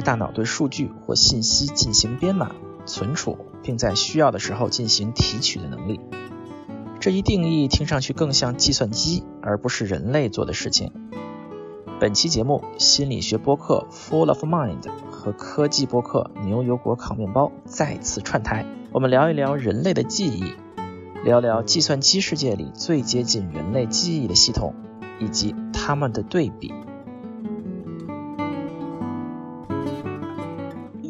大脑对数据或信息进行编码、存储，并在需要的时候进行提取的能力。这一定义听上去更像计算机，而不是人类做的事情。本期节目，心理学播客 Full of Mind 和科技播客牛油果烤面包再次串台，我们聊一聊人类的记忆，聊聊计算机世界里最接近人类记忆的系统，以及它们的对比。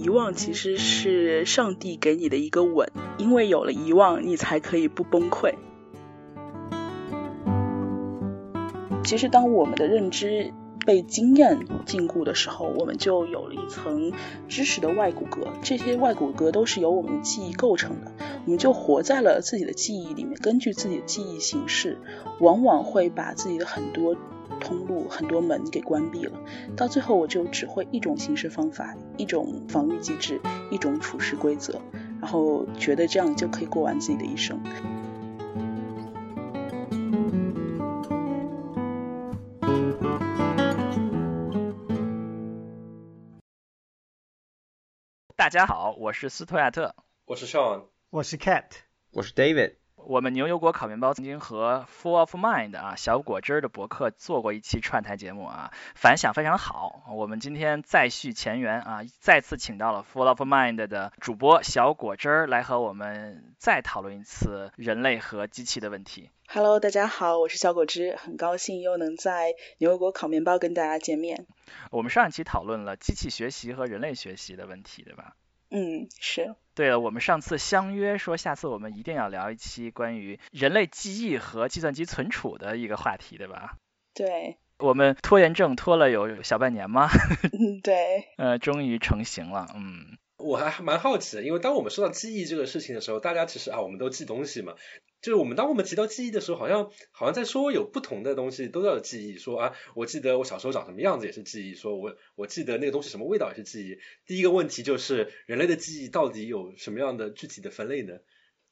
遗忘其实是上帝给你的一个吻，因为有了遗忘，你才可以不崩溃。其实，当我们的认知被经验禁锢的时候，我们就有了一层知识的外骨骼，这些外骨骼都是由我们的记忆构成的，我们就活在了自己的记忆里面，根据自己的记忆形式，往往会把自己的很多通路、很多门给关闭了，到最后我就只会一种行事方法、一种防御机制、一种处事规则，然后觉得这样就可以过完自己的一生。大家好，我是斯图亚特，我是 Sean，我是 Cat，我是 David。我们牛油果烤面包曾经和 Full of Mind 啊小果汁的博客做过一期串台节目啊，反响非常好。我们今天再续前缘啊，再次请到了 Full of Mind 的主播小果汁来和我们再讨论一次人类和机器的问题。Hello，大家好，我是小果汁，很高兴又能在牛油果烤面包跟大家见面。我们上一期讨论了机器学习和人类学习的问题，对吧？嗯，是。对了，我们上次相约说，下次我们一定要聊一期关于人类记忆和计算机存储的一个话题，对吧？对。我们拖延症拖了有小半年吗？嗯，对。呃，终于成型了，嗯。我还蛮好奇的，因为当我们说到记忆这个事情的时候，大家其实啊，我们都记东西嘛。就是我们当我们提到记忆的时候，好像好像在说有不同的东西都叫记忆。说啊，我记得我小时候长什么样子也是记忆。说我我记得那个东西什么味道也是记忆。第一个问题就是，人类的记忆到底有什么样的具体的分类呢？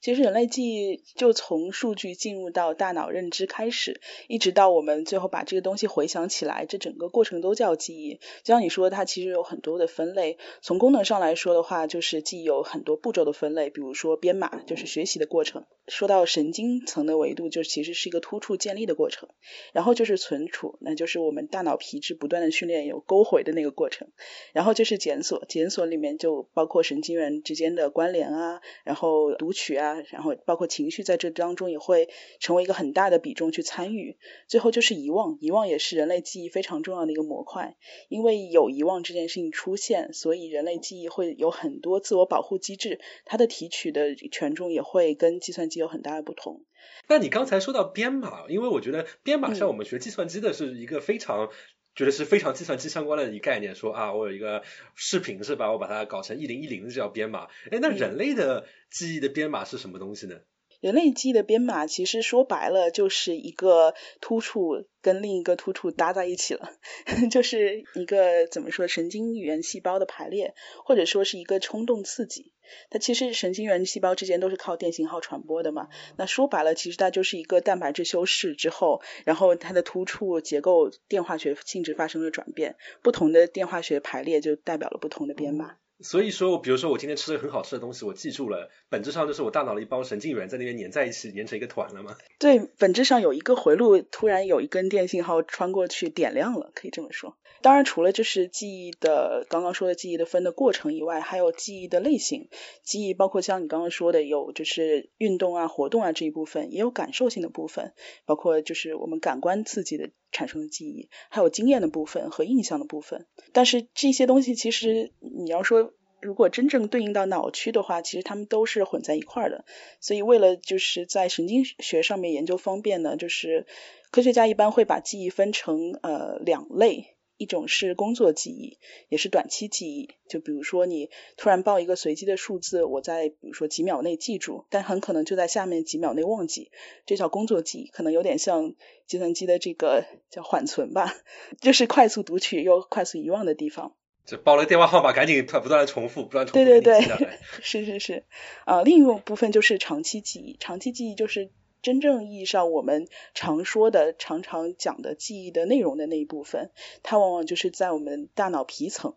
其实人类记忆就从数据进入到大脑认知开始，一直到我们最后把这个东西回想起来，这整个过程都叫记忆。就像你说，它其实有很多的分类。从功能上来说的话，就是记忆有很多步骤的分类，比如说编码，就是学习的过程。说到神经层的维度，就其实是一个突触建立的过程。然后就是存储，那就是我们大脑皮质不断的训练有勾回的那个过程。然后就是检索，检索里面就包括神经元之间的关联啊，然后读取啊。然后包括情绪在这当中也会成为一个很大的比重去参与。最后就是遗忘，遗忘也是人类记忆非常重要的一个模块。因为有遗忘这件事情出现，所以人类记忆会有很多自我保护机制，它的提取的权重也会跟计算机有很大的不同。那你刚才说到编码，因为我觉得编码像我们学计算机的是一个非常。觉得是非常计算机相关的一个概念，说啊，我有一个视频是吧，我把它搞成一零一零的这叫编码。哎，那人类的记忆的编码是什么东西呢？人类记忆的编码其实说白了就是一个突触跟另一个突触搭在一起了，就是一个怎么说神经元细胞的排列，或者说是一个冲动刺激。它其实神经元细胞之间都是靠电信号传播的嘛。那说白了，其实它就是一个蛋白质修饰之后，然后它的突触结构电化学性质发生了转变，不同的电化学排列就代表了不同的编码。所以说，比如说我今天吃了很好吃的东西，我记住了，本质上就是我大脑的一帮神经元在那边粘在一起，粘成一个团了吗？对，本质上有一个回路，突然有一根电信号穿过去，点亮了，可以这么说。当然，除了就是记忆的刚刚说的记忆的分的过程以外，还有记忆的类型。记忆包括像你刚刚说的，有就是运动啊、活动啊这一部分，也有感受性的部分，包括就是我们感官刺激的产生的记忆，还有经验的部分和印象的部分。但是这些东西其实你要说，如果真正对应到脑区的话，其实它们都是混在一块儿的。所以为了就是在神经学上面研究方便呢，就是科学家一般会把记忆分成呃两类。一种是工作记忆，也是短期记忆。就比如说你突然报一个随机的数字，我在比如说几秒内记住，但很可能就在下面几秒内忘记，这叫工作记忆，可能有点像计算机的这个叫缓存吧，就是快速读取又快速遗忘的地方。就报了电话号码，赶紧不断的重复，不断重复。对对对，是是是。啊，另一个部分就是长期记忆，长期记忆就是。真正意义上我们常说的、常常讲的记忆的内容的那一部分，它往往就是在我们大脑皮层。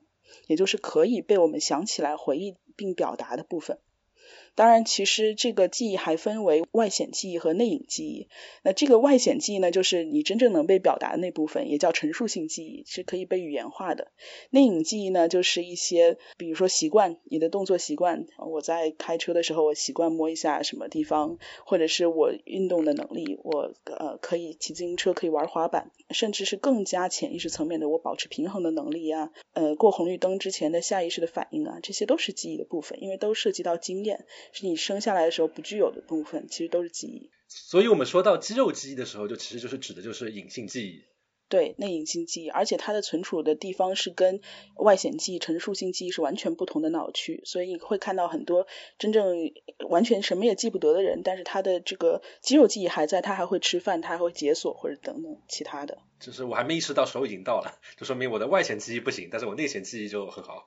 也就是可以被我们想起来、回忆并表达的部分。当然，其实这个记忆还分为外显记忆和内隐记忆。那这个外显记忆呢，就是你真正能被表达的那部分，也叫陈述性记忆，是可以被语言化的。内隐记忆呢，就是一些，比如说习惯，你的动作习惯。我在开车的时候，我习惯摸一下什么地方，或者是我运动的能力，我呃可以骑自行车，可以玩滑板，甚至是更加潜意识层面的，我保持平衡的能力啊，呃过红绿灯之前的下意识的反应啊，这些都是记忆的部分，因为都涉及到经验。是你生下来的时候不具有的部分，其实都是记忆。所以我们说到肌肉记忆的时候，就其实就是指的就是隐性记忆。对，内隐性记忆，而且它的存储的地方是跟外显记忆、陈述性记忆是完全不同的脑区，所以你会看到很多真正完全什么也记不得的人，但是他的这个肌肉记忆还在，他还会吃饭，他还会解锁或者等等其他的。就是我还没意识到时候已经到了，就说明我的外显记忆不行，但是我内显记忆就很好。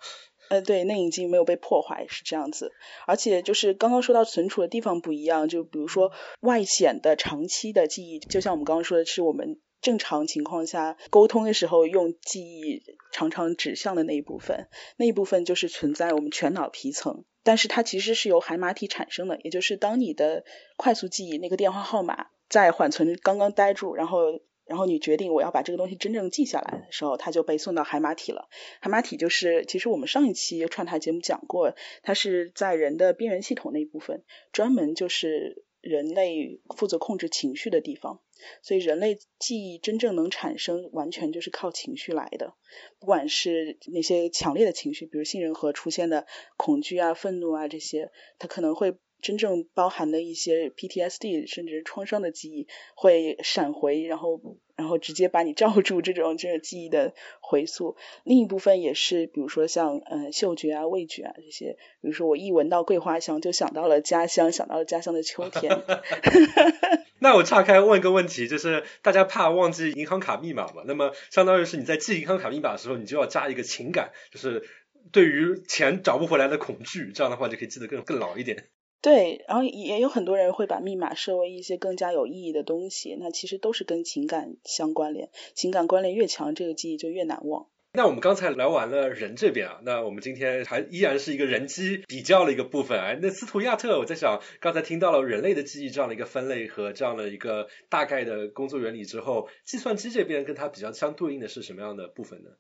呃，对，内隐记忆没有被破坏是这样子，而且就是刚刚说到存储的地方不一样，就比如说外显的长期的记忆，就像我们刚刚说的是我们。正常情况下沟通的时候，用记忆常常指向的那一部分，那一部分就是存在我们全脑皮层，但是它其实是由海马体产生的，也就是当你的快速记忆那个电话号码在缓存刚刚呆住，然后然后你决定我要把这个东西真正记下来的时候，它就被送到海马体了。海马体就是其实我们上一期串台节目讲过，它是在人的边缘系统那一部分，专门就是人类负责控制情绪的地方。所以人类记忆真正能产生，完全就是靠情绪来的。不管是那些强烈的情绪，比如杏仁核出现的恐惧啊、愤怒啊这些，它可能会真正包含的一些 PTSD 甚至创伤的记忆会闪回，然后。然后直接把你罩住，这种就是记忆的回溯。另一部分也是，比如说像嗯嗅觉啊、味觉啊这些。比如说我一闻到桂花香，就想到了家乡，想到了家乡的秋天。那我岔开问个问题，就是大家怕忘记银行卡密码嘛？那么相当于是你在记银行卡密码的时候，你就要加一个情感，就是对于钱找不回来的恐惧，这样的话就可以记得更更牢一点。对，然后也有很多人会把密码设为一些更加有意义的东西，那其实都是跟情感相关联，情感关联越强，这个记忆就越难忘。那我们刚才聊完了人这边啊，那我们今天还依然是一个人机比较的一个部分啊。那斯图亚特，我在想，刚才听到了人类的记忆这样的一个分类和这样的一个大概的工作原理之后，计算机这边跟它比较相对应的是什么样的部分呢？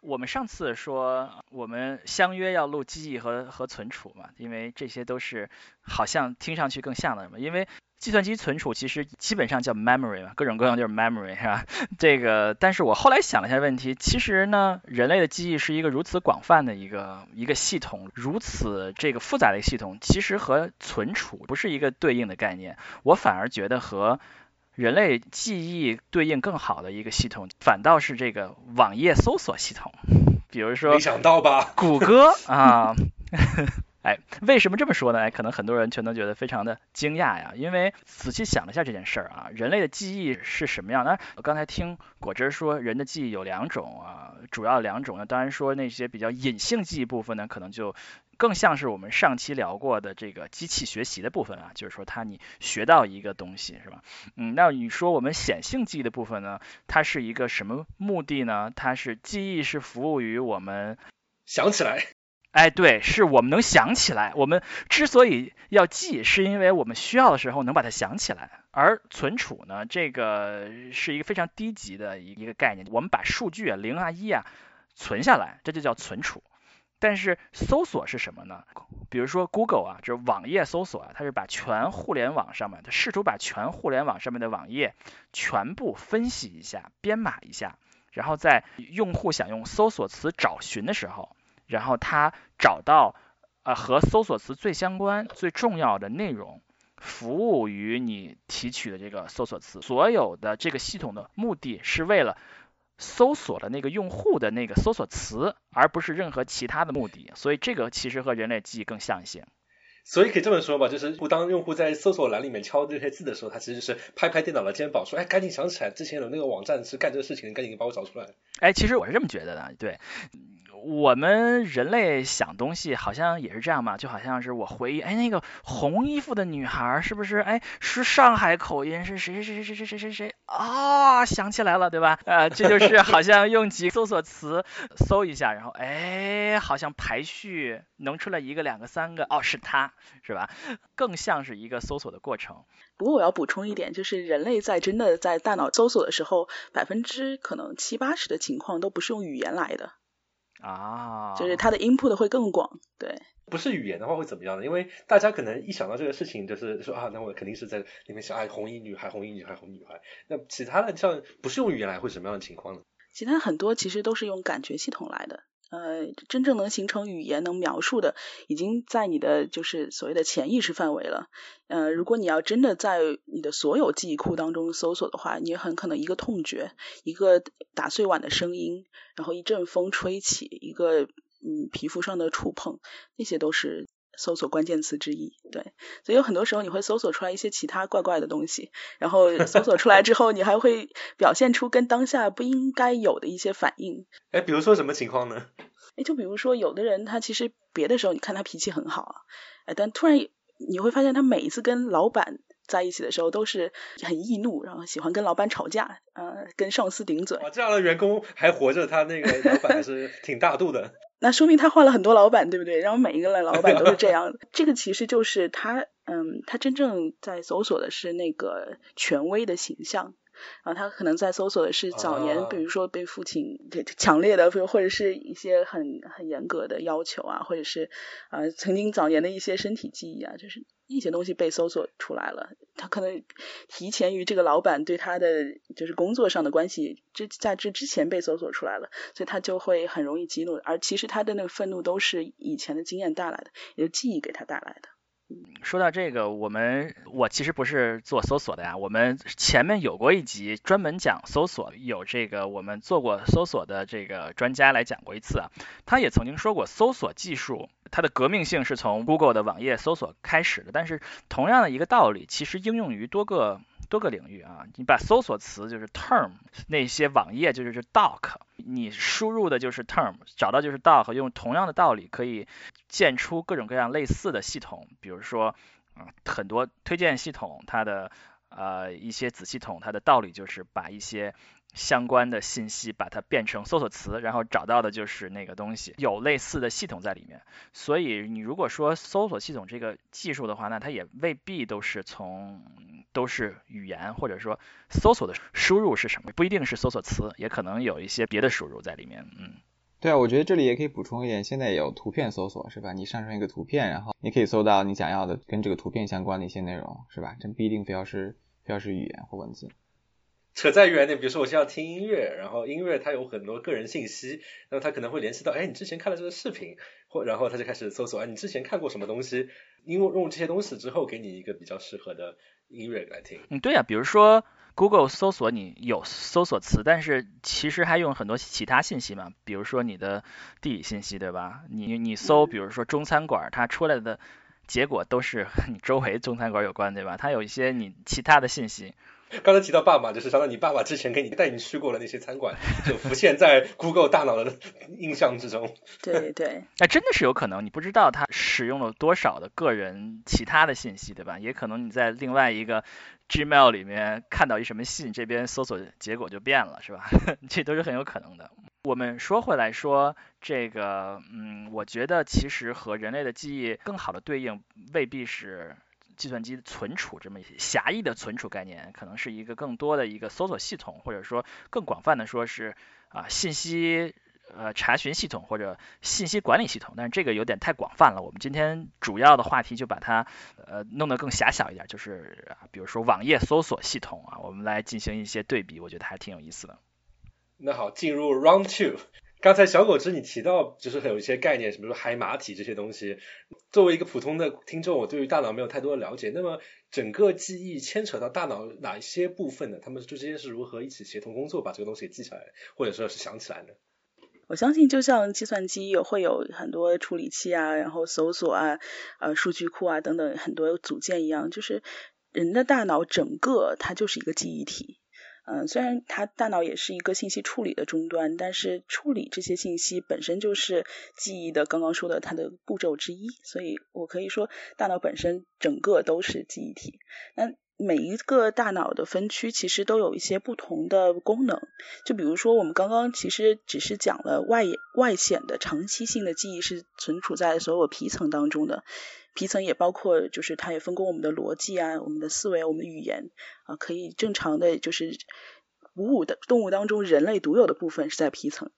我们上次说我们相约要录记忆和和存储嘛，因为这些都是好像听上去更像的嘛。因为计算机存储其实基本上叫 memory 嘛，各种各样就是 memory 是吧？这个，但是我后来想了一下问题，其实呢，人类的记忆是一个如此广泛的一个一个系统，如此这个复杂的一个系统，其实和存储不是一个对应的概念。我反而觉得和人类记忆对应更好的一个系统，反倒是这个网页搜索系统。比如说，没想到吧？谷歌 啊，哎，为什么这么说呢？哎，可能很多人全都觉得非常的惊讶呀。因为仔细想了一下这件事儿啊，人类的记忆是什么样那？我刚才听果汁说，人的记忆有两种啊，主要两种呢。当然说那些比较隐性记忆部分呢，可能就。更像是我们上期聊过的这个机器学习的部分啊，就是说它你学到一个东西是吧？嗯，那你说我们显性记忆的部分呢，它是一个什么目的呢？它是记忆是服务于我们想起来，哎，对，是我们能想起来。我们之所以要记，是因为我们需要的时候能把它想起来。而存储呢，这个是一个非常低级的一一个概念，我们把数据啊零啊一啊存下来，这就叫存储。但是搜索是什么呢？比如说 Google 啊，就是网页搜索啊，它是把全互联网上面，它试图把全互联网上面的网页全部分析一下、编码一下，然后在用户想用搜索词找寻的时候，然后它找到呃和搜索词最相关、最重要的内容，服务于你提取的这个搜索词。所有的这个系统的目的是为了。搜索的那个用户的那个搜索词，而不是任何其他的目的，所以这个其实和人类记忆更像一些。所以可以这么说吧，就是当用户在搜索栏里面敲这些字的时候，他其实是拍拍电脑的肩膀，说：“哎，赶紧想起来之前有那个网站是干这个事情，赶紧把我找出来。”哎，其实我是这么觉得的，对。我们人类想东西好像也是这样嘛，就好像是我回忆，哎，那个红衣服的女孩是不是？哎，是上海口音，是谁谁谁谁谁谁谁谁啊？想起来了，对吧？呃，这就是好像用几搜索词搜一下，然后哎，好像排序能出来一个、两个、三个，哦，是他是吧？更像是一个搜索的过程。不过我要补充一点，就是人类在真的在大脑搜索的时候，百分之可能七八十的情况都不是用语言来的。啊，就是它的 input 会更广，对。不是语言的话会怎么样呢？因为大家可能一想到这个事情，就是说啊，那我肯定是在里面想，哎，红衣女孩，红衣女孩，红衣女孩。那其他的像不是用语言来，会什么样的情况呢？其他很多其实都是用感觉系统来的。呃，真正能形成语言能描述的，已经在你的就是所谓的潜意识范围了。呃，如果你要真的在你的所有记忆库当中搜索的话，你很可能一个痛觉，一个打碎碗的声音，然后一阵风吹起，一个嗯皮肤上的触碰，那些都是搜索关键词之一。对，所以有很多时候你会搜索出来一些其他怪怪的东西，然后搜索出来之后，你还会表现出跟当下不应该有的一些反应。哎，比如说什么情况呢？哎，就比如说，有的人他其实别的时候你看他脾气很好啊，哎，但突然你会发现他每一次跟老板在一起的时候都是很易怒，然后喜欢跟老板吵架，呃，跟上司顶嘴。哇，这样的员工还活着，他那个老板还是挺大度的。那说明他换了很多老板，对不对？然后每一个老板都是这样。这个其实就是他，嗯，他真正在搜索的是那个权威的形象。然后他可能在搜索的是早年，比如说被父亲强烈的，或者是一些很很严格的要求啊，或者是呃曾经早年的一些身体记忆啊，就是一些东西被搜索出来了。他可能提前于这个老板对他的就是工作上的关系之在这之前被搜索出来了，所以他就会很容易激怒。而其实他的那个愤怒都是以前的经验带来的，也是记忆给他带来的。说到这个，我们我其实不是做搜索的呀。我们前面有过一集专门讲搜索，有这个我们做过搜索的这个专家来讲过一次啊。他也曾经说过，搜索技术它的革命性是从 Google 的网页搜索开始的。但是同样的一个道理，其实应用于多个多个领域啊。你把搜索词就是 term，那些网页就是 doc，你输入的就是 term，找到就是 doc，用同样的道理可以。建出各种各样类似的系统，比如说，啊，很多推荐系统，它的呃一些子系统，它的道理就是把一些相关的信息把它变成搜索词，然后找到的就是那个东西，有类似的系统在里面。所以你如果说搜索系统这个技术的话，那它也未必都是从都是语言，或者说搜索的输入是什么，不一定是搜索词，也可能有一些别的输入在里面，嗯。对啊，我觉得这里也可以补充一点，现在有图片搜索，是吧？你上传一个图片，然后你可以搜到你想要的跟这个图片相关的一些内容，是吧？这不一定非要是非要是语言或文字。扯再远点，比如说我现在要听音乐，然后音乐它有很多个人信息，那么它可能会联系到，哎，你之前看了这个视频，或然后他就开始搜索，哎，你之前看过什么东西？因为用这些东西之后，给你一个比较适合的音乐来听。嗯，对呀，比如说。Google 搜索你有搜索词，但是其实还用很多其他信息嘛，比如说你的地理信息，对吧？你你搜，比如说中餐馆，它出来的结果都是和你周围中餐馆有关，对吧？它有一些你其他的信息。刚才提到爸爸，就是相当于你爸爸之前给你带你去过的那些餐馆，就浮现在 Google 大脑的印象之中。对 对，那真的是有可能，你不知道他使用了多少的个人其他的信息，对吧？也可能你在另外一个。Gmail 里面看到一什么信，这边搜索结果就变了，是吧？这都是很有可能的。我们说回来说这个，嗯，我觉得其实和人类的记忆更好的对应，未必是计算机存储这么一些狭义的存储概念，可能是一个更多的一个搜索系统，或者说更广泛的说是啊信息。呃，查询系统或者信息管理系统，但是这个有点太广泛了。我们今天主要的话题就把它呃弄得更狭小一点，就是比如说网页搜索系统啊，我们来进行一些对比，我觉得还挺有意思的。那好，进入 round two。刚才小狗子你提到就是有一些概念，比如说海马体这些东西。作为一个普通的听众，我对于大脑没有太多的了解。那么整个记忆牵扯到大脑哪一些部分呢？他们之间是如何一起协同工作，把这个东西记下来，或者说是想起来呢？我相信，就像计算机有会有很多处理器啊，然后搜索啊，呃，数据库啊等等很多组件一样，就是人的大脑整个它就是一个记忆体。嗯，虽然它大脑也是一个信息处理的终端，但是处理这些信息本身就是记忆的刚刚说的它的步骤之一，所以我可以说大脑本身整个都是记忆体。那每一个大脑的分区其实都有一些不同的功能，就比如说我们刚刚其实只是讲了外外显的长期性的记忆是存储在所有皮层当中的，皮层也包括就是它也分工我们的逻辑啊、我们的思维、我们的语言啊，可以正常的就是哺乳的动物当中人类独有的部分是在皮层，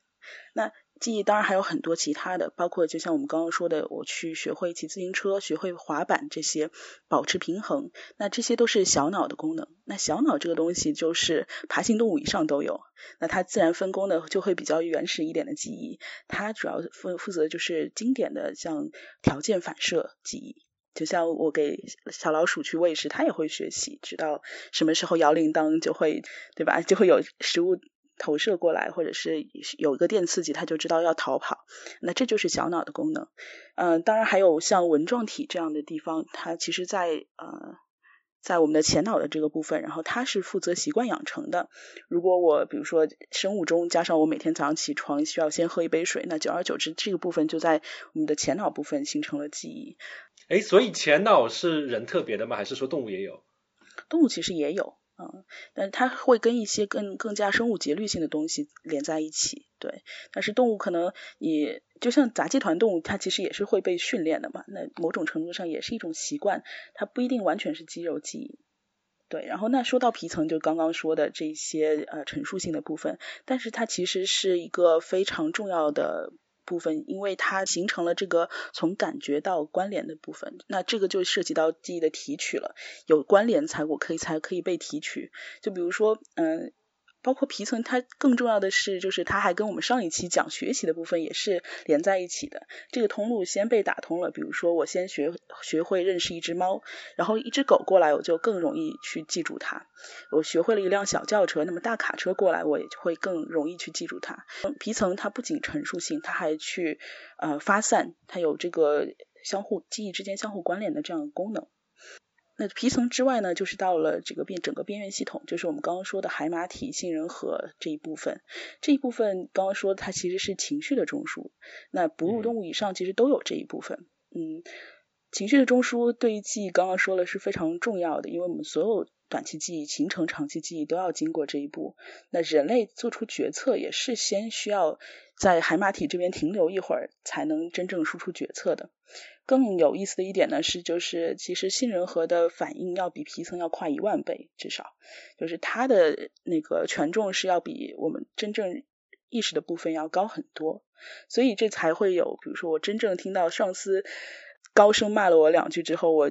那。记忆当然还有很多其他的，包括就像我们刚刚说的，我去学会骑自行车、学会滑板这些，保持平衡，那这些都是小脑的功能。那小脑这个东西就是爬行动物以上都有，那它自然分工的就会比较原始一点的记忆，它主要负负责就是经典的像条件反射记忆，就像我给小老鼠去喂食，它也会学习，知道什么时候摇铃铛就会，对吧？就会有食物。投射过来，或者是有一个电刺激，它就知道要逃跑。那这就是小脑的功能。嗯，当然还有像纹状体这样的地方，它其实，在呃，在我们的前脑的这个部分，然后它是负责习惯养成的。如果我比如说生物钟加上我每天早上起床需要先喝一杯水，那久而久之，这个部分就在我们的前脑部分形成了记忆。哎，所以前脑是人特别的吗？还是说动物也有？动物其实也有。嗯，但它会跟一些更更加生物节律性的东西连在一起，对。但是动物可能也就像杂技团动物，它其实也是会被训练的嘛。那某种程度上也是一种习惯，它不一定完全是肌肉记忆。对，然后那说到皮层，就刚刚说的这些呃陈述性的部分，但是它其实是一个非常重要的。部分，因为它形成了这个从感觉到关联的部分，那这个就涉及到记忆的提取了。有关联才我可以才可以被提取。就比如说，嗯。包括皮层，它更重要的是，就是它还跟我们上一期讲学习的部分也是连在一起的。这个通路先被打通了，比如说我先学学会认识一只猫，然后一只狗过来，我就更容易去记住它。我学会了一辆小轿车，那么大卡车过来，我也会更容易去记住它。皮层它不仅陈述性，它还去呃发散，它有这个相互记忆之间相互关联的这样的功能。那皮层之外呢，就是到了这个边整个边缘系统，就是我们刚刚说的海马体、杏仁核这一部分。这一部分刚刚说它其实是情绪的中枢。那哺乳动物以上其实都有这一部分。嗯，情绪的中枢对于记忆刚刚说了是非常重要的，因为我们所有短期记忆形成长期记忆都要经过这一步。那人类做出决策也是先需要在海马体这边停留一会儿，才能真正输出决策的。更有意思的一点呢是，就是其实杏仁核的反应要比皮层要快一万倍，至少就是它的那个权重是要比我们真正意识的部分要高很多，所以这才会有，比如说我真正听到上司高声骂了我两句之后，我。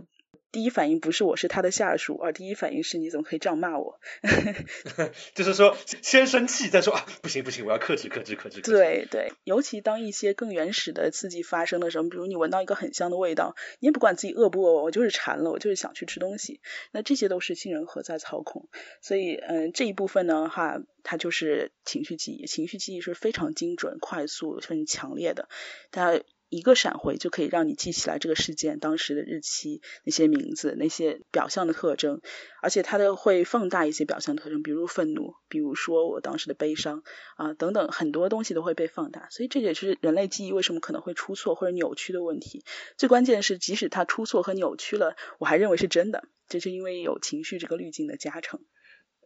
第一反应不是我是他的下属，而第一反应是你怎么可以这样骂我？就是说先生气再说啊，不行不行，我要克制克制克制。对对，尤其当一些更原始的刺激发生的时候，比如你闻到一个很香的味道，你也不管自己饿不饿，我就是馋了，我就是想去吃东西。那这些都是杏仁核在操控，所以嗯这一部分呢哈，它就是情绪记忆，情绪记忆是非常精准、快速、很强烈的，它。一个闪回就可以让你记起来这个事件当时的日期、那些名字、那些表象的特征，而且它的会放大一些表象特征，比如愤怒，比如说我当时的悲伤啊等等，很多东西都会被放大。所以这也是人类记忆为什么可能会出错或者扭曲的问题。最关键的是，即使它出错和扭曲了，我还认为是真的，这是因为有情绪这个滤镜的加成。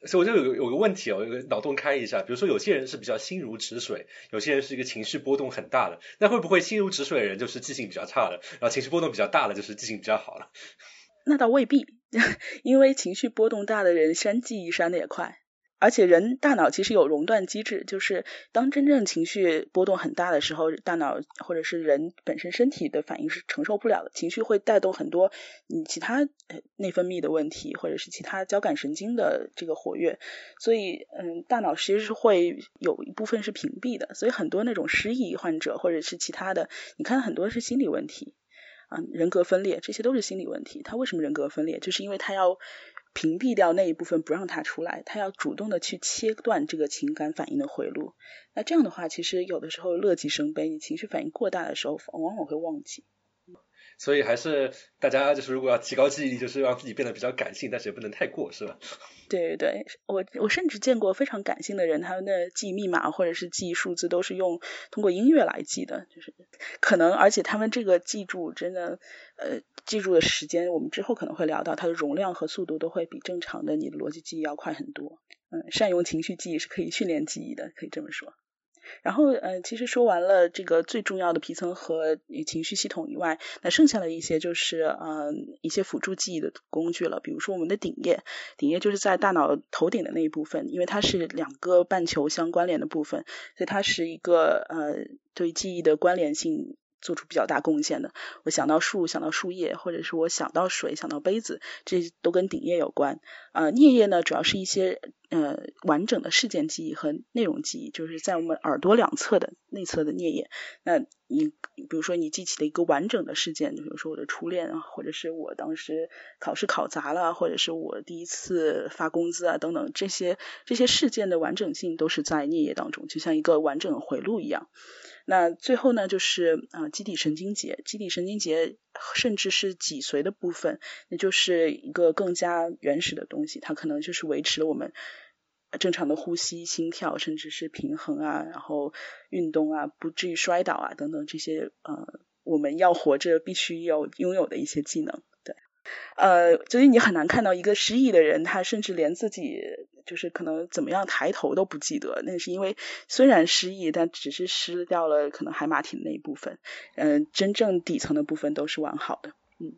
所以我就有有个问题哦，有个脑洞开一下，比如说有些人是比较心如止水，有些人是一个情绪波动很大的，那会不会心如止水的人就是记性比较差的，然后情绪波动比较大的就是记性比较好了？那倒未必，因为情绪波动大的人删记忆删的也快。而且人大脑其实有熔断机制，就是当真正情绪波动很大的时候，大脑或者是人本身身体的反应是承受不了的，情绪会带动很多你其他内分泌的问题，或者是其他交感神经的这个活跃，所以嗯，大脑其实是会有一部分是屏蔽的，所以很多那种失忆患者或者是其他的，你看很多是心理问题啊，人格分裂，这些都是心理问题。他为什么人格分裂？就是因为他要。屏蔽掉那一部分，不让他出来，他要主动的去切断这个情感反应的回路。那这样的话，其实有的时候乐极生悲，你情绪反应过大的时候，往往会忘记。所以还是大家就是如果要提高记忆力，就是让自己变得比较感性，但是也不能太过，是吧？对对对，我我甚至见过非常感性的人，他们的记密码或者是记数字都是用通过音乐来记的，就是可能而且他们这个记住真的呃记住的时间，我们之后可能会聊到，它的容量和速度都会比正常的你的逻辑记忆要快很多。嗯，善用情绪记忆是可以训练记忆的，可以这么说。然后，呃，其实说完了这个最重要的皮层和情绪系统以外，那剩下的一些就是，嗯，一些辅助记忆的工具了。比如说我们的顶叶，顶叶就是在大脑头顶的那一部分，因为它是两个半球相关联的部分，所以它是一个呃对记忆的关联性。做出比较大贡献的，我想到树，想到树叶，或者是我想到水，想到杯子，这都跟顶叶有关。呃，颞叶呢，主要是一些呃完整的事件记忆和内容记忆，就是在我们耳朵两侧的内侧的颞叶。那你比如说你记起了一个完整的事件，比如说我的初恋啊，或者是我当时考试考砸了，或者是我第一次发工资啊等等，这些这些事件的完整性都是在颞叶当中，就像一个完整的回路一样。那最后呢，就是啊，基底神经节，基底神经节甚至是脊髓的部分，那就是一个更加原始的东西，它可能就是维持了我们正常的呼吸、心跳，甚至是平衡啊，然后运动啊，不至于摔倒啊等等这些呃，我们要活着必须要拥有的一些技能。对，呃，所以你很难看到一个失忆的人，他甚至连自己。就是可能怎么样抬头都不记得，那是因为虽然失忆，但只是失掉了可能海马体的那一部分，嗯，真正底层的部分都是完好的，嗯。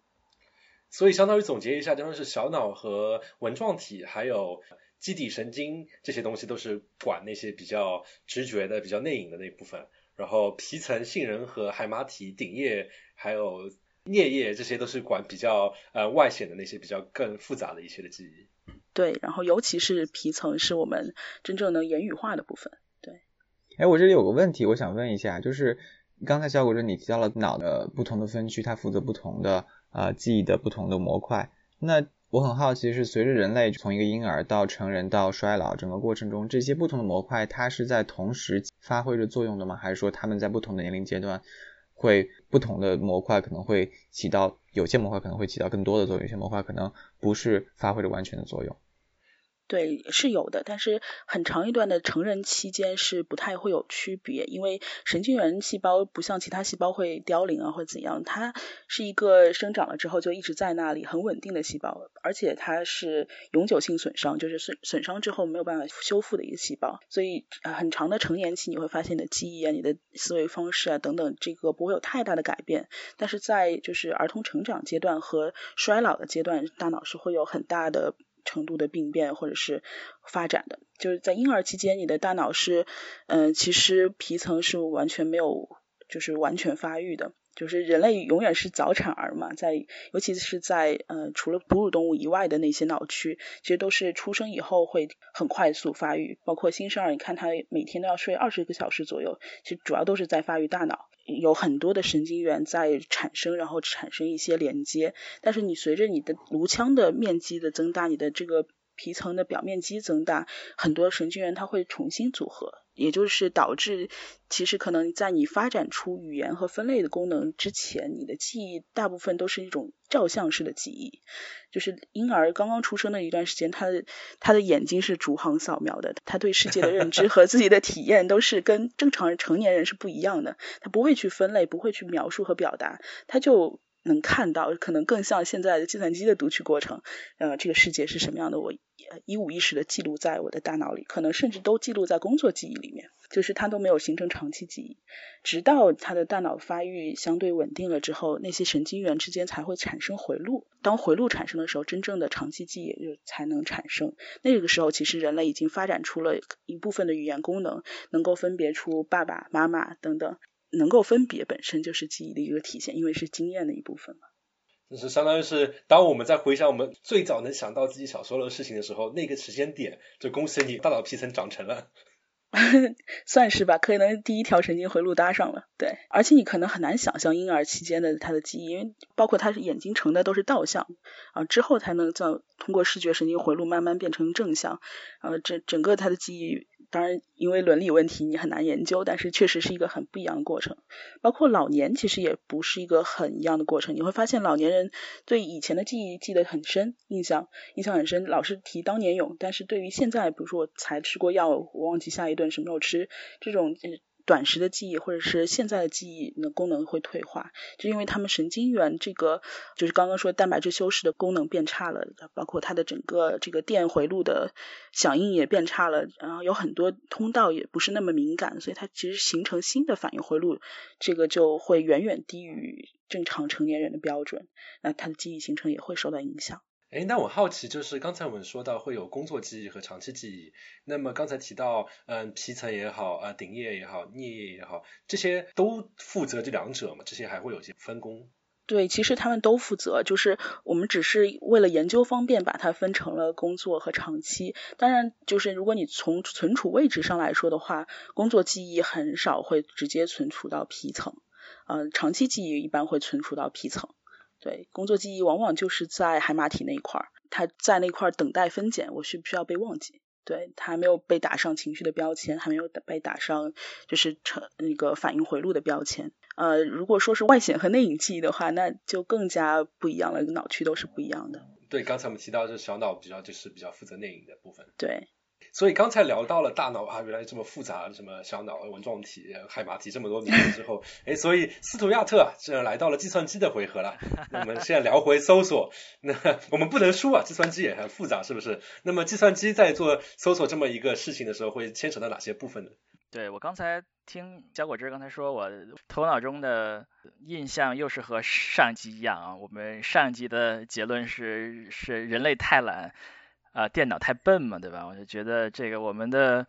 所以相当于总结一下，就像是小脑和纹状体还有基底神经这些东西都是管那些比较直觉的、比较内隐的那部分，然后皮层、杏仁核、海马体、顶叶还有颞叶这些都是管比较呃外显的那些比较更复杂的一些的记忆。对，然后尤其是皮层是我们真正能言语化的部分。对，哎，我这里有个问题，我想问一下，就是刚才小果说你提到了脑的不同的分区，它负责不同的呃记忆的不同的模块。那我很好奇，是随着人类从一个婴儿到成人到衰老整个过程中，这些不同的模块它是在同时发挥着作用的吗？还是说他们在不同的年龄阶段会不同的模块可能会起到有些模块可能会起到更多的作用，有些模块可能不是发挥着完全的作用？对，是有的，但是很长一段的成人期间是不太会有区别，因为神经元细胞不像其他细胞会凋零啊或怎样，它是一个生长了之后就一直在那里很稳定的细胞，而且它是永久性损伤，就是损损伤之后没有办法修复的一个细胞，所以很长的成年期你会发现你的记忆啊、你的思维方式啊等等，这个不会有太大的改变，但是在就是儿童成长阶段和衰老的阶段，大脑是会有很大的。程度的病变或者是发展的，就是在婴儿期间，你的大脑是，嗯，其实皮层是完全没有，就是完全发育的。就是人类永远是早产儿嘛，在尤其是在呃除了哺乳动物以外的那些脑区，其实都是出生以后会很快速发育。包括新生儿，你看他每天都要睡二十个小时左右，其实主要都是在发育大脑。有很多的神经元在产生，然后产生一些连接。但是你随着你的颅腔的面积的增大，你的这个皮层的表面积增大，很多神经元它会重新组合。也就是导致，其实可能在你发展出语言和分类的功能之前，你的记忆大部分都是一种照相式的记忆。就是婴儿刚刚出生的一段时间，他的他的眼睛是逐行扫描的，他对世界的认知和自己的体验都是跟正常成年人是不一样的。他不会去分类，不会去描述和表达，他就能看到，可能更像现在的计算机的读取过程。呃，这个世界是什么样的？我。一五一十的记录在我的大脑里，可能甚至都记录在工作记忆里面，就是它都没有形成长期记忆。直到他的大脑发育相对稳定了之后，那些神经元之间才会产生回路。当回路产生的时候，真正的长期记忆就才能产生。那个时候，其实人类已经发展出了一部分的语言功能，能够分别出爸爸妈妈等等，能够分别本身就是记忆的一个体现，因为是经验的一部分嘛。就是相当于是，当我们在回想我们最早能想到自己小时候的事情的时候，那个时间点，就恭喜你大脑皮层长成了，算是吧，可能第一条神经回路搭上了。对，而且你可能很难想象婴儿期间的他的记忆，因为包括他是眼睛成的都是倒像啊，之后才能叫通过视觉神经回路慢慢变成正向，啊，整整个他的记忆当然，因为伦理问题你很难研究，但是确实是一个很不一样的过程。包括老年其实也不是一个很一样的过程。你会发现老年人对以前的记忆记得很深，印象印象很深，老是提当年勇。但是对于现在，比如说我才吃过药，我忘记下一顿什么时候吃，这种。短时的记忆或者是现在的记忆的功能会退化，就因为他们神经元这个就是刚刚说蛋白质修饰的功能变差了，包括它的整个这个电回路的响应也变差了，然后有很多通道也不是那么敏感，所以它其实形成新的反应回路，这个就会远远低于正常成年人的标准，那他的记忆形成也会受到影响。哎，那我好奇，就是刚才我们说到会有工作记忆和长期记忆，那么刚才提到，嗯，皮层也好，啊，顶叶也好，颞叶也好，这些都负责这两者嘛？这些还会有些分工？对，其实他们都负责，就是我们只是为了研究方便，把它分成了工作和长期。当然，就是如果你从存储位置上来说的话，工作记忆很少会直接存储到皮层，嗯，长期记忆一般会存储到皮层。对，工作记忆往往就是在海马体那一块儿，它在那块儿等待分拣，我需不需要被忘记？对，它还没有被打上情绪的标签，还没有被打上就是成那个反应回路的标签。呃，如果说是外显和内隐记忆的话，那就更加不一样了，脑区都是不一样的。对，刚才我们提到这小脑比较就是比较负责内隐的部分。对。所以刚才聊到了大脑啊，原来这么复杂，什么小脑、纹状体、海马体这么多名字之后，哎，所以斯图亚特这来到了计算机的回合了。我们现在聊回搜索，那我们不能输啊，计算机也很复杂，是不是？那么计算机在做搜索这么一个事情的时候，会牵扯到哪些部分呢？对我刚才听小果汁刚才说，我头脑中的印象又是和上集一样啊。我们上集的结论是是人类太懒。啊，电脑太笨嘛，对吧？我就觉得这个我们的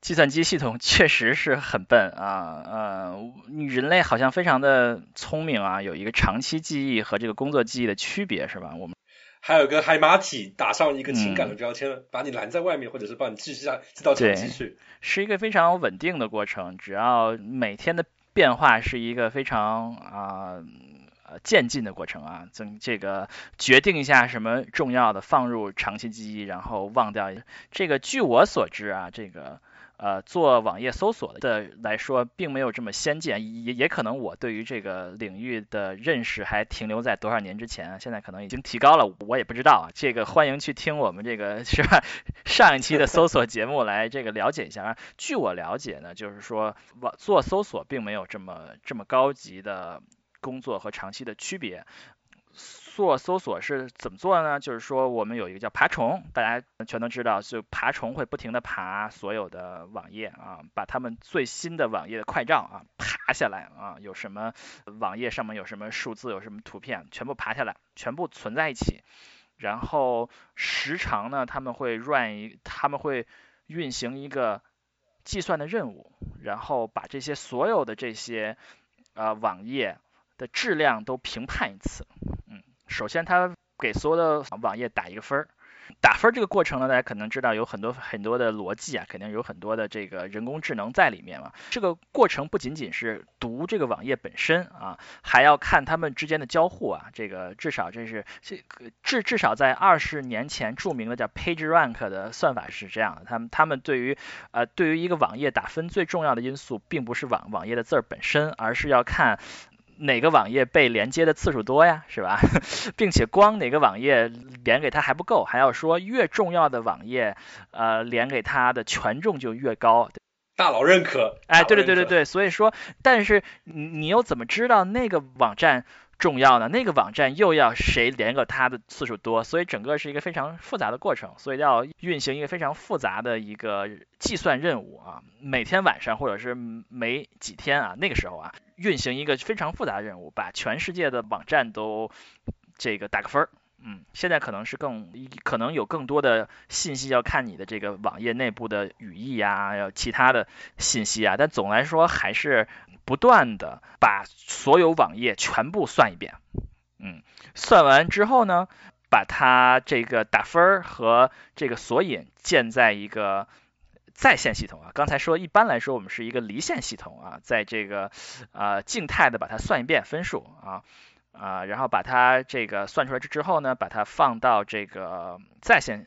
计算机系统 确实是很笨啊，呃，你人类好像非常的聪明啊，有一个长期记忆和这个工作记忆的区别是吧？我们还有个海马体打上一个情感的标签，把你拦在外面，或者是把你继续下寄到长期去，是一个非常稳定的过程，只要每天的变化是一个非常啊。呃，呃渐进的过程啊，增这个决定一下什么重要的放入长期记忆，然后忘掉。这个据我所知啊，这个呃做网页搜索的来说，并没有这么先进，也也可能我对于这个领域的认识还停留在多少年之前，现在可能已经提高了，我也不知道啊。这个欢迎去听我们这个 是吧上一期的搜索节目来这个了解一下啊。据我了解呢，就是说网做搜索并没有这么这么高级的。工作和长期的区别，做搜索是怎么做呢？就是说我们有一个叫爬虫，大家全都知道，就爬虫会不停的爬所有的网页啊，把他们最新的网页的快照啊爬下来啊，有什么网页上面有什么数字，有什么图片，全部爬下来，全部存在一起，然后时常呢他们会 run 一，他们会运行一个计算的任务，然后把这些所有的这些呃网页。的质量都评判一次，嗯，首先它给所有的网页打一个分儿，打分这个过程呢，大家可能知道有很多很多的逻辑啊，肯定有很多的这个人工智能在里面嘛。这个过程不仅仅是读这个网页本身啊，还要看它们之间的交互啊。这个至少这是这至至少在二十年前著名的叫 PageRank 的算法是这样的，他们他们对于呃对于一个网页打分最重要的因素，并不是网网页的字儿本身，而是要看。哪个网页被连接的次数多呀，是吧？并且光哪个网页连给它还不够，还要说越重要的网页，呃，连给它的权重就越高。大佬认可。哎，对对对对对，所以说，但是你你又怎么知道那个网站重要呢？那个网站又要谁连个它的次数多？所以整个是一个非常复杂的过程，所以要运行一个非常复杂的一个计算任务啊。每天晚上或者是每几天啊，那个时候啊。运行一个非常复杂的任务，把全世界的网站都这个打个分儿。嗯，现在可能是更可能有更多的信息要看你的这个网页内部的语义啊，有其他的信息啊。但总来说还是不断的把所有网页全部算一遍。嗯，算完之后呢，把它这个打分和这个索引建在一个。在线系统啊，刚才说一般来说我们是一个离线系统啊，在这个呃静态的把它算一遍分数啊啊，然后把它这个算出来之之后呢，把它放到这个在线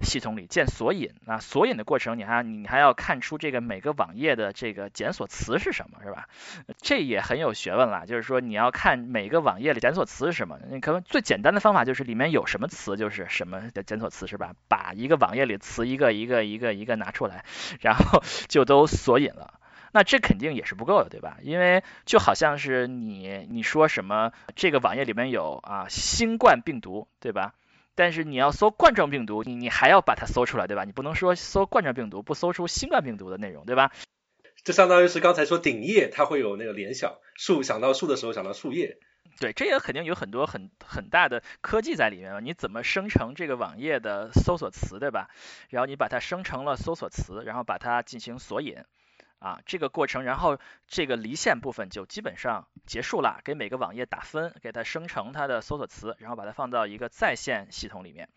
系统里建索引啊，索引的过程你还你还要看出这个每个网页的这个检索词是什么，是吧？这也很有学问了，就是说你要看每个网页的检索词是什么。你可能最简单的方法就是里面有什么词就是什么的检索词，是吧？把一个网页里词一个一个一个一个拿出来，然后就都索引了。那这肯定也是不够的，对吧？因为就好像是你你说什么这个网页里面有啊新冠病毒，对吧？但是你要搜冠状病毒，你你还要把它搜出来，对吧？你不能说搜冠状病毒不搜出新冠病毒的内容，对吧？这相当于是刚才说顶叶，它会有那个联想，树想到树的时候想到树叶。对，这也肯定有很多很很大的科技在里面你怎么生成这个网页的搜索词，对吧？然后你把它生成了搜索词，然后把它进行索引。啊，这个过程，然后这个离线部分就基本上结束了，给每个网页打分，给它生成它的搜索词，然后把它放到一个在线系统里面。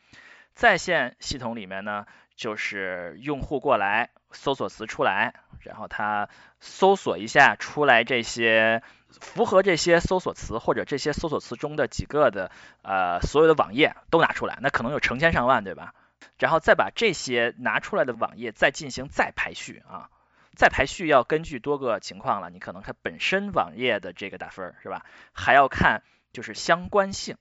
在线系统里面呢，就是用户过来搜索词出来，然后他搜索一下出来这些符合这些搜索词或者这些搜索词中的几个的呃所有的网页都拿出来，那可能有成千上万，对吧？然后再把这些拿出来的网页再进行再排序啊。再排序要根据多个情况了，你可能看本身网页的这个打分是吧？还要看就是相关性，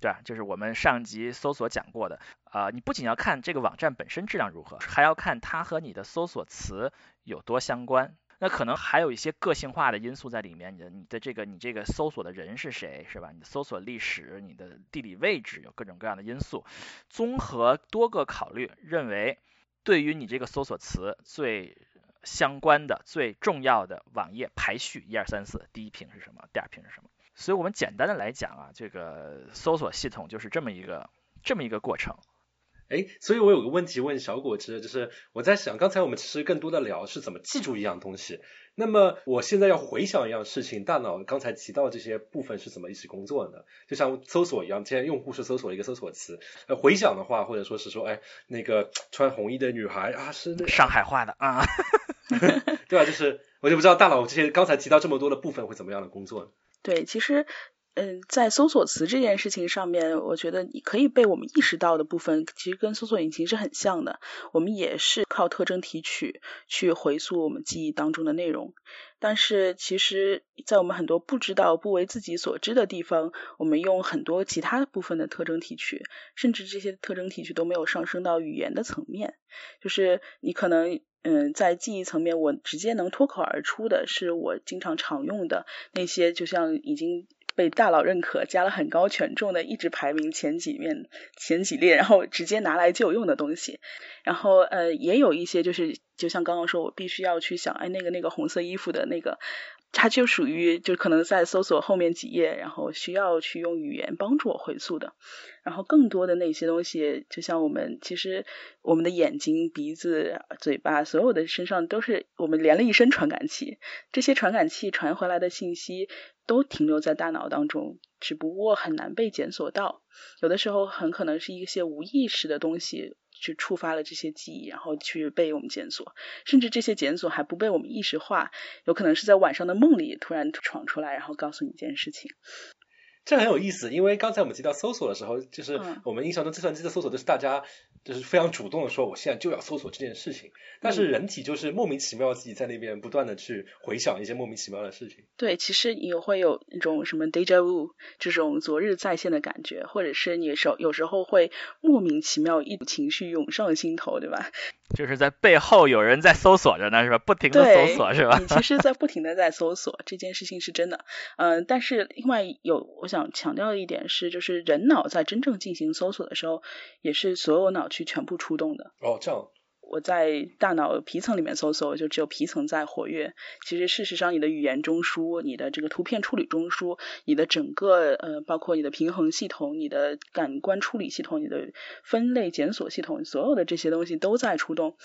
对吧？就是我们上集搜索讲过的，啊，你不仅要看这个网站本身质量如何，还要看它和你的搜索词有多相关。那可能还有一些个性化的因素在里面，你的你的这个你这个搜索的人是谁是吧？你的搜索历史、你的地理位置有各种各样的因素，综合多个考虑，认为对于你这个搜索词最。相关的最重要的网页排序一二三四，第一屏是什么？第二屏是什么？所以我们简单的来讲啊，这个搜索系统就是这么一个这么一个过程。哎，所以我有个问题问小果汁，就是我在想，刚才我们其实更多的聊是怎么记住一样东西。那么我现在要回想一样事情，大脑刚才提到这些部分是怎么一起工作的？就像搜索一样，现在用户是搜索一个搜索词，呃，回想的话，或者说是说，哎，那个穿红衣的女孩啊，是那上海话的啊，对吧？就是我就不知道大佬这些刚才提到这么多的部分会怎么样的工作呢？对，其实。嗯，在搜索词这件事情上面，我觉得你可以被我们意识到的部分，其实跟搜索引擎是很像的。我们也是靠特征提取去回溯我们记忆当中的内容。但是，其实，在我们很多不知道、不为自己所知的地方，我们用很多其他部分的特征提取，甚至这些特征提取都没有上升到语言的层面。就是你可能，嗯，在记忆层面，我直接能脱口而出的是我经常常用的那些，就像已经。被大佬认可，加了很高权重的，一直排名前几面、前几列，然后直接拿来就用的东西。然后呃，也有一些就是，就像刚刚说，我必须要去想，哎，那个那个红色衣服的那个。它就属于，就可能在搜索后面几页，然后需要去用语言帮助我回溯的。然后更多的那些东西，就像我们其实我们的眼睛、鼻子、嘴巴，所有的身上都是我们连了一身传感器。这些传感器传回来的信息都停留在大脑当中，只不过很难被检索到。有的时候很可能是一些无意识的东西。去触发了这些记忆，然后去被我们检索，甚至这些检索还不被我们意识化，有可能是在晚上的梦里突然闯出来，然后告诉你一件事情。这很有意思，因为刚才我们提到搜索的时候，就是我们印象中计算机的搜索都是大家就是非常主动的说，我现在就要搜索这件事情。但是人体就是莫名其妙自己在那边不断的去回想一些莫名其妙的事情。对，其实也会有那种什么 deja vu 这种昨日再现的感觉，或者是你时有时候会莫名其妙一股情绪涌上心头，对吧？就是在背后有人在搜索着呢，是吧？不停的搜索，是吧？你其实在 不停的在搜索，这件事情是真的。嗯，但是另外有我想强调的一点是，就是人脑在真正进行搜索的时候，也是所有脑区全部出动的。哦，这样。我在大脑皮层里面搜索，就只有皮层在活跃。其实事实上，你的语言中枢、你的这个图片处理中枢、你的整个呃，包括你的平衡系统、你的感官处理系统、你的分类检索系统，所有的这些东西都在出动。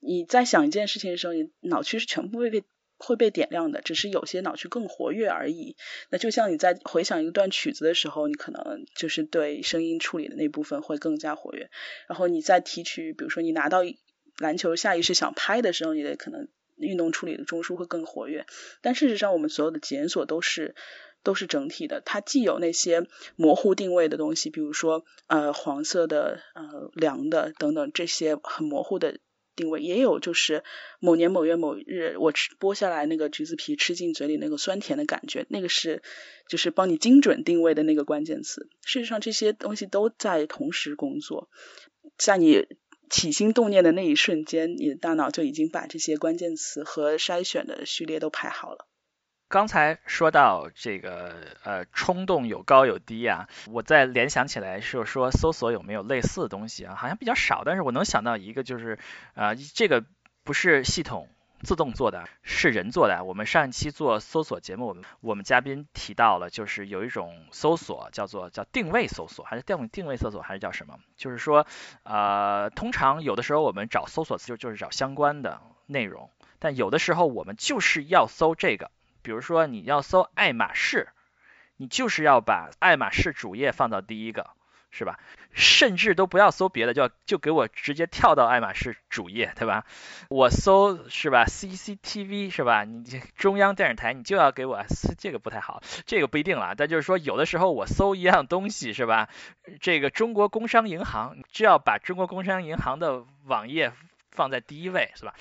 你在想一件事情的时候，你脑区是全部会被会被点亮的，只是有些脑区更活跃而已。那就像你在回想一段曲子的时候，你可能就是对声音处理的那部分会更加活跃。然后你在提取，比如说你拿到。篮球下意识想拍的时候，你的可能运动处理的中枢会更活跃。但事实上，我们所有的检索都是都是整体的。它既有那些模糊定位的东西，比如说呃黄色的、呃凉的等等这些很模糊的定位，也有就是某年某月某日我吃剥下来那个橘子皮吃进嘴里那个酸甜的感觉，那个是就是帮你精准定位的那个关键词。事实上这些东西都在同时工作，在你。起心动念的那一瞬间，你的大脑就已经把这些关键词和筛选的序列都排好了。刚才说到这个呃冲动有高有低啊，我再联想起来是说搜索有没有类似的东西啊，好像比较少，但是我能想到一个就是啊这个不是系统。自动做的是人做的。我们上一期做搜索节目，我们我们嘉宾提到了，就是有一种搜索叫做叫定位搜索，还是定定位搜索，还是叫什么？就是说，呃，通常有的时候我们找搜索词就就是找相关的内容，但有的时候我们就是要搜这个，比如说你要搜爱马仕，你就是要把爱马仕主页放到第一个。是吧？甚至都不要搜别的，就就给我直接跳到爱马仕主页，对吧？我搜是吧？CCTV 是吧？你中央电视台，你就要给我这个不太好，这个不一定了。但就是说，有的时候我搜一样东西是吧？这个中国工商银行就要把中国工商银行的网页放在第一位，是吧？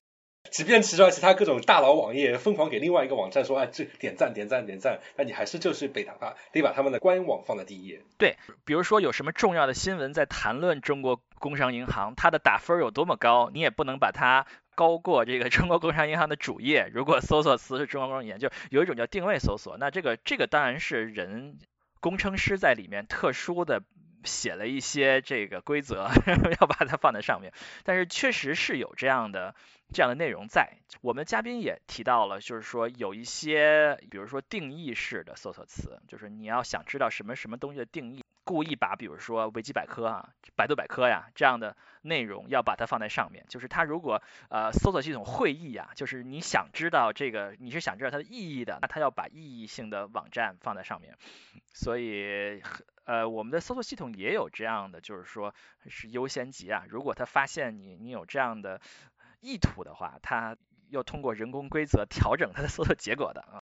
即便其他其他各种大佬网页疯狂给另外一个网站说哎这点赞点赞点赞，那你还是就是被打发，得把他们的官网放在第一页。对，比如说有什么重要的新闻在谈论中国工商银行，它的打分有多么高，你也不能把它高过这个 中国工商银行的主页。如果搜索词是中国工商银行，就有一种叫定位搜索，那这个这个当然是人工程师在里面特殊的写了一些这个规则，要把它放在上面。但是确实是有这样的。这样的内容在我们嘉宾也提到了，就是说有一些，比如说定义式的搜索词，就是你要想知道什么什么东西的定义，故意把比如说维基百科啊、百度百科呀这样的内容要把它放在上面。就是它如果呃搜索系统会意啊，就是你想知道这个你是想知道它的意义的，那它要把意义性的网站放在上面。所以呃我们的搜索系统也有这样的，就是说是优先级啊。如果它发现你你有这样的。意图的话，它要通过人工规则调整它的搜索结果的啊。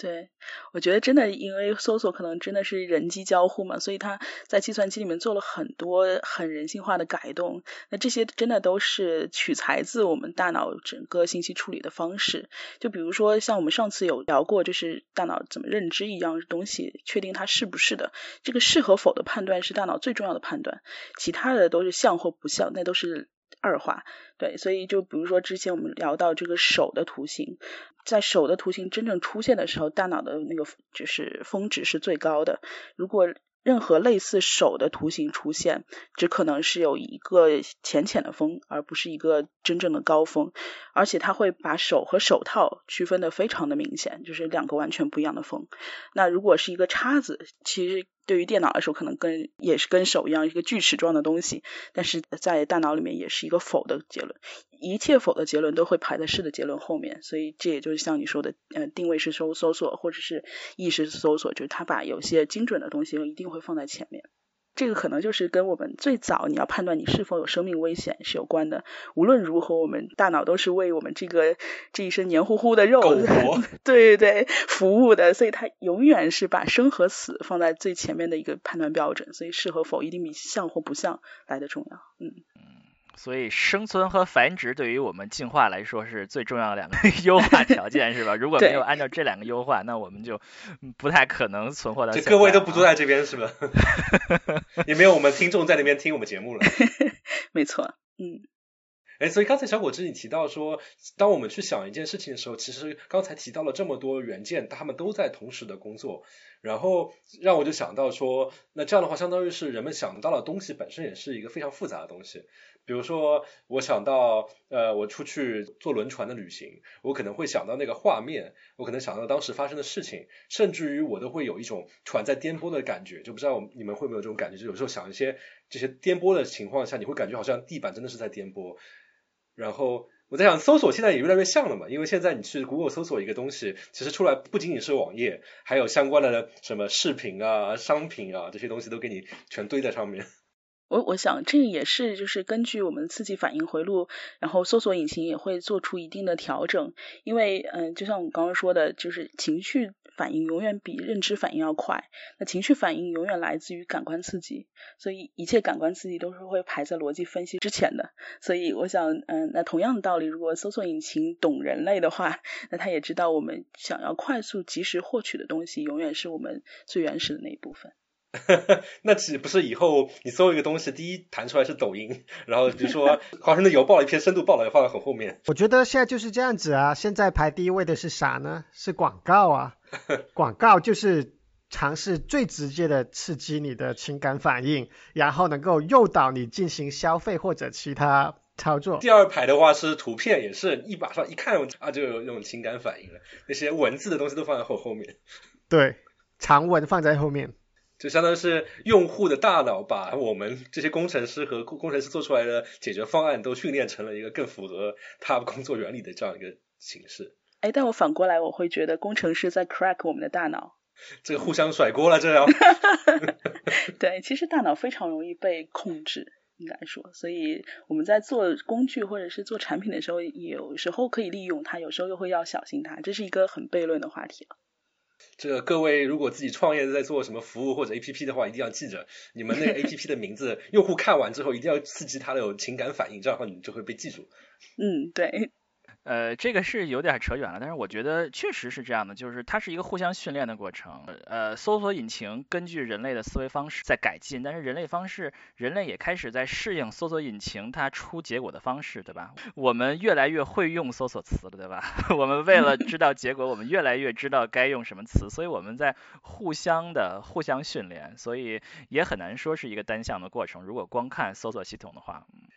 对，我觉得真的，因为搜索可能真的是人机交互嘛，所以它在计算机里面做了很多很人性化的改动。那这些真的都是取材自我们大脑整个信息处理的方式。就比如说，像我们上次有聊过，就是大脑怎么认知一样东西，确定它是不是的，这个是和否的判断是大脑最重要的判断，其他的都是像或不像，那都是。二化，对，所以就比如说之前我们聊到这个手的图形，在手的图形真正出现的时候，大脑的那个就是峰值是最高的。如果任何类似手的图形出现，只可能是有一个浅浅的峰，而不是一个真正的高峰。而且它会把手和手套区分的非常的明显，就是两个完全不一样的峰。那如果是一个叉子，其实。对于电脑来说，可能跟也是跟手一样一个锯齿状的东西，但是在大脑里面也是一个否的结论。一切否的结论都会排在是的结论后面，所以这也就是像你说的，嗯，定位式搜搜索或者是意识搜索，就是它把有些精准的东西一定会放在前面。这个可能就是跟我们最早你要判断你是否有生命危险是有关的。无论如何，我们大脑都是为我们这个这一身黏糊糊的肉，对对对，服务的。所以它永远是把生和死放在最前面的一个判断标准。所以是和否一定比像或不像来的重要。嗯。所以生存和繁殖对于我们进化来说是最重要的两个 优化条件，是吧？如果没有按照这两个优化，那我们就不太可能存活到。就各位都不坐在这边是吧？也没有我们听众在那边听我们节目了。没错，嗯。哎，所以刚才小果汁你提到说，当我们去想一件事情的时候，其实刚才提到了这么多元件，他们都在同时的工作，然后让我就想到说，那这样的话，相当于是人们想到的东西本身也是一个非常复杂的东西。比如说，我想到，呃，我出去坐轮船的旅行，我可能会想到那个画面，我可能想到当时发生的事情，甚至于我都会有一种船在颠簸的感觉，就不知道你们会不会有这种感觉？就有时候想一些这些颠簸的情况下，你会感觉好像地板真的是在颠簸。然后我在想，搜索现在也越来越像了嘛，因为现在你去 Google 搜索一个东西，其实出来不仅仅是网页，还有相关的什么视频啊、商品啊这些东西都给你全堆在上面。我我想这个也是，就是根据我们刺激反应回路，然后搜索引擎也会做出一定的调整。因为嗯，就像我刚刚说的，就是情绪反应永远比认知反应要快，那情绪反应永远来自于感官刺激，所以一切感官刺激都是会排在逻辑分析之前的。所以我想，嗯，那同样的道理，如果搜索引擎懂人类的话，那他也知道我们想要快速及时获取的东西，永远是我们最原始的那一部分。那岂不是以后你搜一个东西，第一弹出来是抖音，然后比如说华盛顿邮报了一篇深度报道，也放在很后面。我觉得现在就是这样子啊，现在排第一位的是啥呢？是广告啊，广告就是尝试最直接的刺激你的情感反应，然后能够诱导你进行消费或者其他操作。第二排的话是图片，也是一马上一看啊就有那种情感反应了，那些文字的东西都放在后后面。对，长文放在后面。就相当于是用户的大脑把我们这些工程师和工程师做出来的解决方案都训练成了一个更符合他工作原理的这样一个形式。哎，但我反过来我会觉得工程师在 crack 我们的大脑。这个互相甩锅了，这样。对，其实大脑非常容易被控制，应该说，所以我们在做工具或者是做产品的时候，有时候可以利用它，有时候又会要小心它，这是一个很悖论的话题了。这个各位如果自己创业在做什么服务或者 A P P 的话，一定要记着你们那个 A P P 的名字，用户看完之后一定要刺激他的有情感反应，这样的话你就会被记住。嗯，对。呃，这个是有点扯远了，但是我觉得确实是这样的，就是它是一个互相训练的过程。呃，搜索引擎根据人类的思维方式在改进，但是人类方式，人类也开始在适应搜索引擎它出结果的方式，对吧？我们越来越会用搜索词了，对吧？我们为了知道结果，我们越来越知道该用什么词，所以我们在互相的互相训练，所以也很难说是一个单向的过程。如果光看搜索系统的话。嗯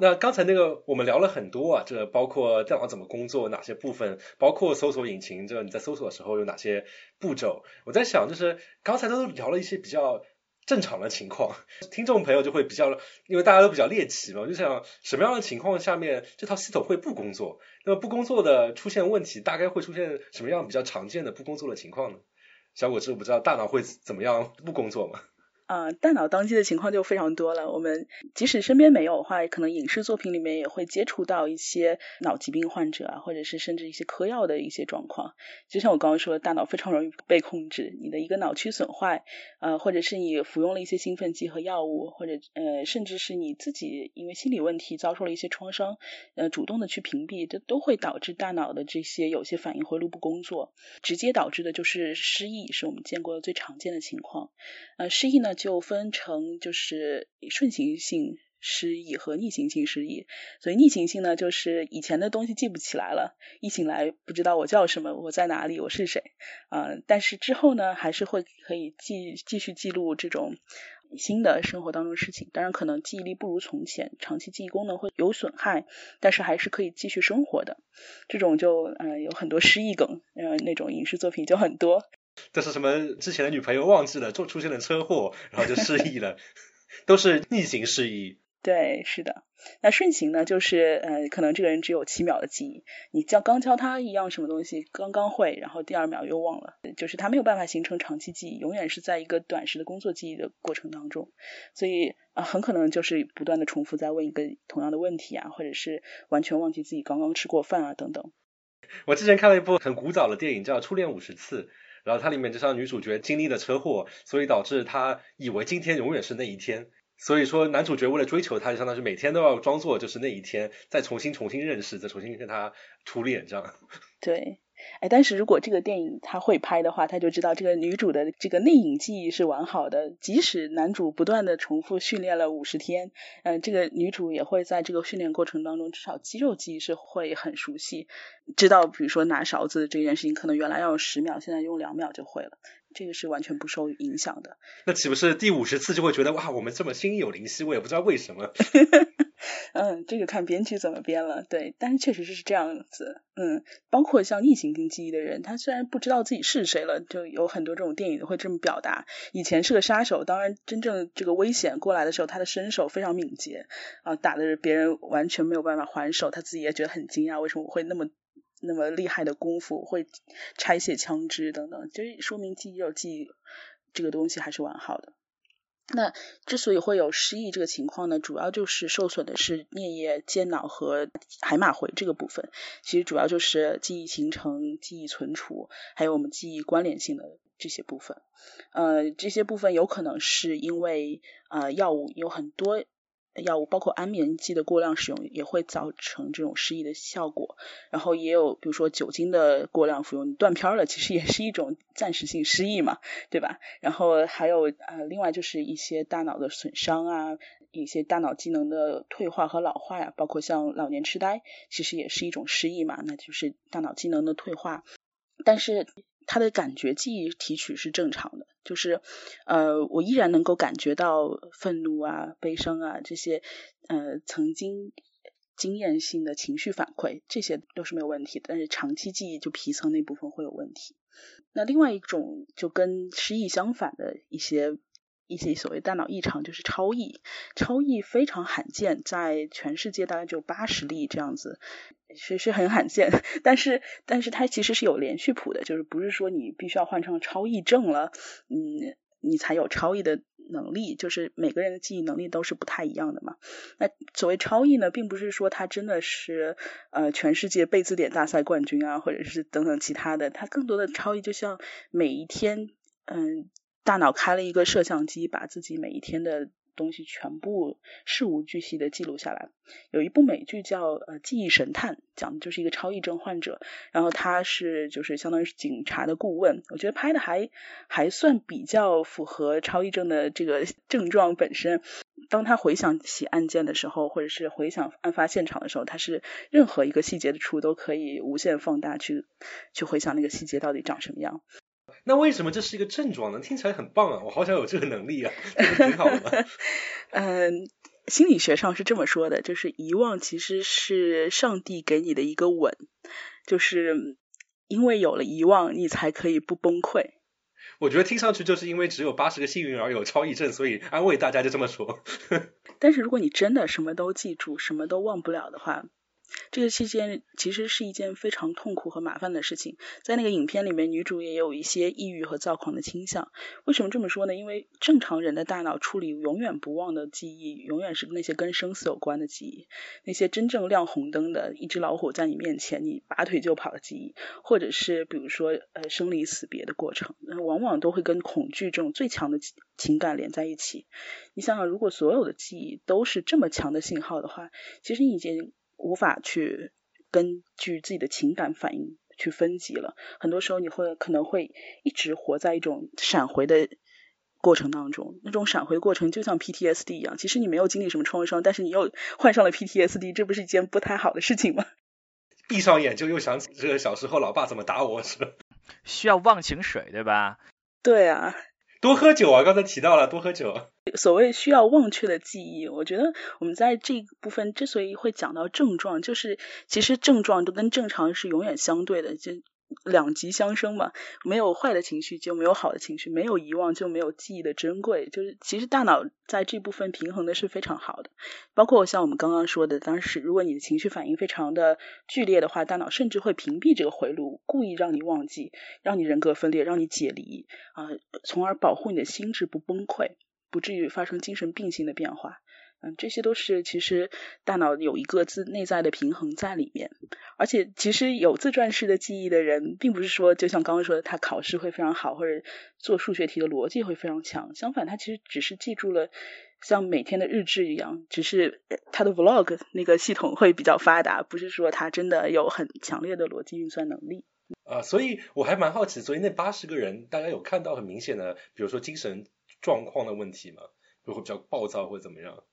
那刚才那个我们聊了很多啊，这包括电脑怎么工作，哪些部分，包括搜索引擎，这你在搜索的时候有哪些步骤？我在想，就是刚才都聊了一些比较正常的情况，听众朋友就会比较，因为大家都比较猎奇嘛，我就想什么样的情况下面这套系统会不工作？那么不工作的出现问题，大概会出现什么样比较常见的不工作的情况呢？小果汁，我不知道大脑会怎么样不工作吗？啊，大脑当机的情况就非常多了。我们即使身边没有的话，可能影视作品里面也会接触到一些脑疾病患者啊，或者是甚至一些嗑药的一些状况。就像我刚刚说的，大脑非常容易被控制。你的一个脑区损坏，呃，或者是你服用了一些兴奋剂和药物，或者呃，甚至是你自己因为心理问题遭受了一些创伤，呃，主动的去屏蔽，这都会导致大脑的这些有些反应回路不工作，直接导致的就是失忆，是我们见过的最常见的情况。呃，失忆呢？就分成就是顺行性失忆和逆行性失忆，所以逆行性呢，就是以前的东西记不起来了，一醒来不知道我叫什么，我在哪里，我是谁啊？但是之后呢，还是会可以继继续记录这种新的生活当中的事情。当然，可能记忆力不如从前，长期记忆功能会有损害，但是还是可以继续生活的。这种就嗯有很多失忆梗，嗯那种影视作品就很多。这是什么？之前的女朋友忘记了，就出现了车祸，然后就失忆了，都是逆行失忆。对，是的。那顺行呢？就是呃，可能这个人只有七秒的记忆，你教刚教他一样什么东西，刚刚会，然后第二秒又忘了，就是他没有办法形成长期记忆，永远是在一个短时的工作记忆的过程当中，所以啊，很可能就是不断的重复在问一个同样的问题啊，或者是完全忘记自己刚刚吃过饭啊等等。我之前看了一部很古早的电影，叫《初恋五十次》。然后它里面就像女主角经历了车祸，所以导致她以为今天永远是那一天。所以说男主角为了追求她，就相当于每天都要装作就是那一天，再重新重新认识，再重新跟她初恋这样。对。哎，但是如果这个电影他会拍的话，他就知道这个女主的这个内隐记忆是完好的，即使男主不断的重复训练了五十天，嗯，这个女主也会在这个训练过程当中，至少肌肉记忆是会很熟悉，知道比如说拿勺子这件事情，可能原来要用十秒，现在用两秒就会了，这个是完全不受影响的。那岂不是第五十次就会觉得哇，我们这么心有灵犀？我也不知道为什么。嗯，这个看编剧怎么编了，对，但是确实是这样子，嗯，包括像逆行性记忆的人，他虽然不知道自己是谁了，就有很多这种电影会这么表达。以前是个杀手，当然真正这个危险过来的时候，他的身手非常敏捷啊，打的别人完全没有办法还手，他自己也觉得很惊讶，为什么我会那么那么厉害的功夫，会拆卸枪支等等，就是说明肌肉记忆这个东西还是完好的。那之所以会有失忆这个情况呢，主要就是受损的是颞叶、间脑和海马回这个部分。其实主要就是记忆形成、记忆存储，还有我们记忆关联性的这些部分。呃，这些部分有可能是因为呃药物有很多。药物包括安眠剂的过量使用也会造成这种失忆的效果，然后也有比如说酒精的过量服用，断片了，其实也是一种暂时性失忆嘛，对吧？然后还有呃，另外就是一些大脑的损伤啊，一些大脑机能的退化和老化呀，包括像老年痴呆，其实也是一种失忆嘛，那就是大脑机能的退化，但是。他的感觉记忆提取是正常的，就是呃，我依然能够感觉到愤怒啊、悲伤啊这些呃曾经经验性的情绪反馈，这些都是没有问题的。但是长期记忆就皮层那部分会有问题。那另外一种就跟失忆相反的一些。一些所谓大脑异常就是超忆，超忆非常罕见，在全世界大概就八十例这样子，是是很罕见。但是但是它其实是有连续谱的，就是不是说你必须要换成超忆症了，嗯，你才有超忆的能力。就是每个人的记忆能力都是不太一样的嘛。那所谓超忆呢，并不是说他真的是呃全世界背字典大赛冠军啊，或者是等等其他的。他更多的超忆就像每一天，嗯。大脑开了一个摄像机，把自己每一天的东西全部事无巨细的记录下来。有一部美剧叫《呃记忆神探》，讲的就是一个超忆症患者，然后他是就是相当于是警察的顾问。我觉得拍的还还算比较符合超忆症的这个 症状本身。当他回想起案件的时候，或者是回想案发现场的时候，他是任何一个细节的处都可以无限放大，去去回想那个细节到底长什么样。那为什么这是一个症状呢？听起来很棒啊，我好想有这个能力啊，挺好的。嗯，心理学上是这么说的，就是遗忘其实是上帝给你的一个吻，就是因为有了遗忘，你才可以不崩溃。我觉得听上去就是因为只有八十个幸运儿有超忆症，所以安慰大家就这么说。但是如果你真的什么都记住，什么都忘不了的话。这个期间其实是一件非常痛苦和麻烦的事情，在那个影片里面，女主也有一些抑郁和躁狂的倾向。为什么这么说呢？因为正常人的大脑处理永远不忘的记忆，永远是那些跟生死有关的记忆，那些真正亮红灯的一只老虎在你面前，你拔腿就跑的记忆，或者是比如说呃生离死别的过程，往往都会跟恐惧这种最强的情感连在一起。你想想，如果所有的记忆都是这么强的信号的话，其实你已经。无法去根据自己的情感反应去分级了，很多时候你会可能会一直活在一种闪回的过程当中，那种闪回过程就像 PTSD 一样，其实你没有经历什么创伤，但是你又患上了 PTSD，这不是一件不太好的事情吗？闭上眼就又想起这个小时候老爸怎么打我是吧？需要忘情水对吧？对啊。多喝酒啊！刚才提到了多喝酒。所谓需要忘却的记忆，我觉得我们在这部分之所以会讲到症状，就是其实症状都跟正常是永远相对的。就两极相生嘛，没有坏的情绪就没有好的情绪，没有遗忘就没有记忆的珍贵。就是其实大脑在这部分平衡的是非常好的，包括像我们刚刚说的，当时如果你的情绪反应非常的剧烈的话，大脑甚至会屏蔽这个回路，故意让你忘记，让你人格分裂，让你解离啊，从而保护你的心智不崩溃，不至于发生精神病性的变化。嗯，这些都是其实大脑有一个自内在的平衡在里面，而且其实有自传式的记忆的人，并不是说就像刚刚说的，他考试会非常好，或者做数学题的逻辑会非常强。相反，他其实只是记住了像每天的日志一样，只是他的 vlog 那个系统会比较发达，不是说他真的有很强烈的逻辑运算能力。啊，所以我还蛮好奇，所以那八十个人，大家有看到很明显的，比如说精神状况的问题吗？会比较暴躁或者怎么样？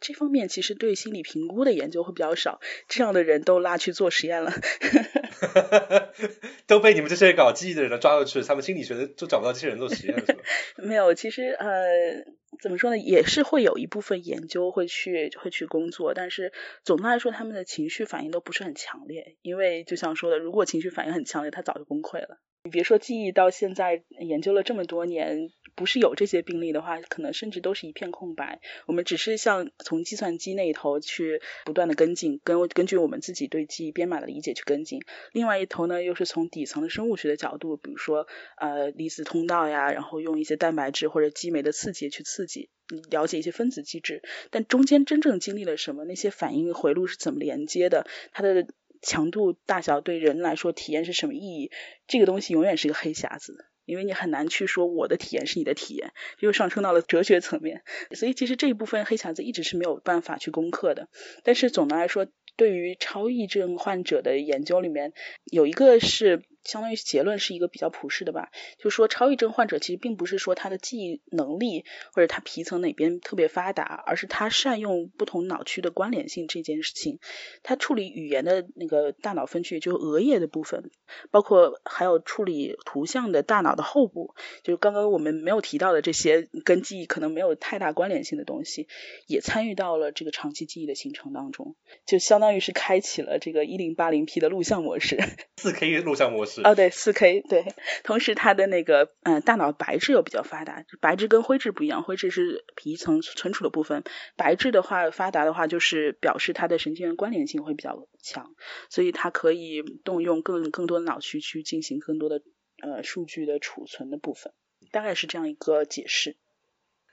这方面其实对心理评估的研究会比较少，这样的人都拉去做实验了，都被你们这些搞记忆的人抓过去，他们心理学的都找不到这些人做实验是吧？没有，其实呃，怎么说呢，也是会有一部分研究会去会去工作，但是总的来说，他们的情绪反应都不是很强烈，因为就像说的，如果情绪反应很强烈，他早就崩溃了。你别说记忆，到现在研究了这么多年，不是有这些病例的话，可能甚至都是一片空白。我们只是像从计算机那一头去不断的跟进，根根据我们自己对记忆编码的理解去跟进。另外一头呢，又是从底层的生物学的角度，比如说呃离子通道呀，然后用一些蛋白质或者激酶的刺激去刺激，了解一些分子机制。但中间真正经历了什么？那些反应回路是怎么连接的？它的强度大小对人来说体验是什么意义？这个东西永远是个黑匣子。因为你很难去说我的体验是你的体验，又上升到了哲学层面，所以其实这一部分黑匣子一直是没有办法去攻克的。但是总的来说，对于超忆症患者的研究里面，有一个是。相当于结论是一个比较普适的吧，就说超忆症患者其实并不是说他的记忆能力或者他皮层哪边特别发达，而是他善用不同脑区的关联性这件事情。他处理语言的那个大脑分区，就是额叶的部分，包括还有处理图像的大脑的后部，就是刚刚我们没有提到的这些跟记忆可能没有太大关联性的东西，也参与到了这个长期记忆的形成当中，就相当于是开启了这个一零八零 P 的录像模式，四 K 录像模式。哦，对，四 K，对，同时它的那个，嗯，大脑白质又比较发达，白质跟灰质不一样，灰质是皮层存储的部分，白质的话发达的话，就是表示它的神经元关联性会比较强，所以它可以动用更更多的脑区去进行更多的呃数据的储存的部分，大概是这样一个解释。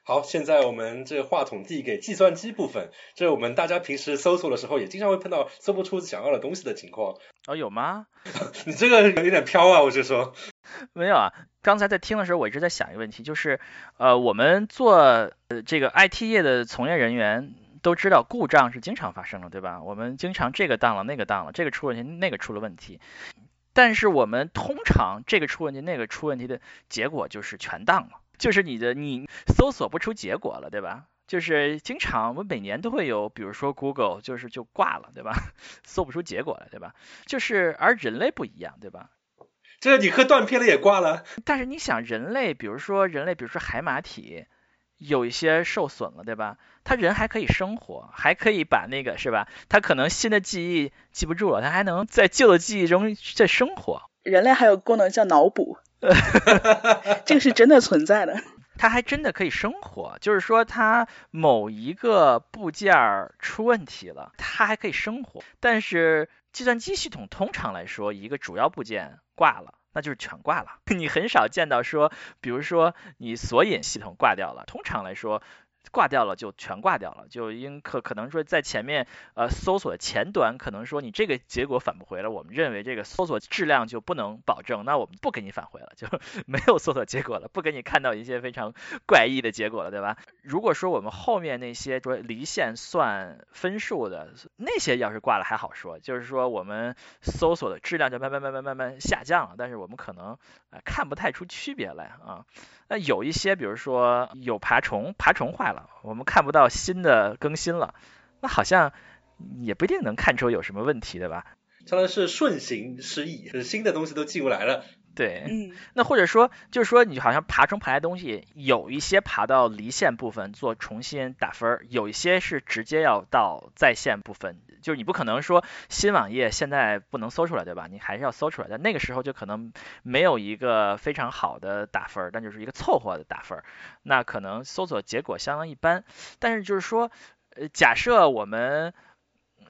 好，现在我们这话筒递给计算机部分，这我们大家平时搜索的时候也经常会碰到搜不出想要的东西的情况。哦，有吗？你这个有点飘啊，我是说。没有啊，刚才在听的时候，我一直在想一个问题，就是呃，我们做呃这个 IT 业的从业人员都知道故障是经常发生的，对吧？我们经常这个当了，那个当了，这个出问题，那个出了问题。但是我们通常这个出问题，那个出问题的结果就是全当了。就是你的你搜索不出结果了，对吧？就是经常我每年都会有，比如说 Google 就是就挂了，对吧？搜不出结果了，对吧？就是而人类不一样，对吧？这个你喝断片了也挂了。但是你想，人类比如说人类，比如说海马体有一些受损了，对吧？他人还可以生活，还可以把那个是吧？他可能新的记忆记不住了，他还能在旧的记忆中在生活。人类还有功能叫脑补。这个是真的存在的，它还真的可以生活，就是说它某一个部件出问题了，它还可以生活。但是计算机系统通常来说，一个主要部件挂了，那就是全挂了。你很少见到说，比如说你索引系统挂掉了，通常来说。挂掉了就全挂掉了，就应可可能说在前面呃搜索前端可能说你这个结果返不回了，我们认为这个搜索质量就不能保证，那我们不给你返回了，就 没有搜索结果了，不给你看到一些非常怪异的结果了，对吧？如果说我们后面那些说离线算分数的那些要是挂了还好说，就是说我们搜索的质量就慢慢慢慢慢慢下降了，但是我们可能呃看不太出区别来啊。那有一些，比如说有爬虫，爬虫坏了，我们看不到新的更新了，那好像也不一定能看出有什么问题，对吧？相当于是顺行失忆，就是新的东西都进不来了。对，嗯，那或者说，就是说你好像爬虫爬来东西，有一些爬到离线部分做重新打分，有一些是直接要到在线部分，就是你不可能说新网页现在不能搜出来，对吧？你还是要搜出来，但那个时候就可能没有一个非常好的打分，但就是一个凑合的打分，那可能搜索结果相当一般。但是就是说，呃，假设我们。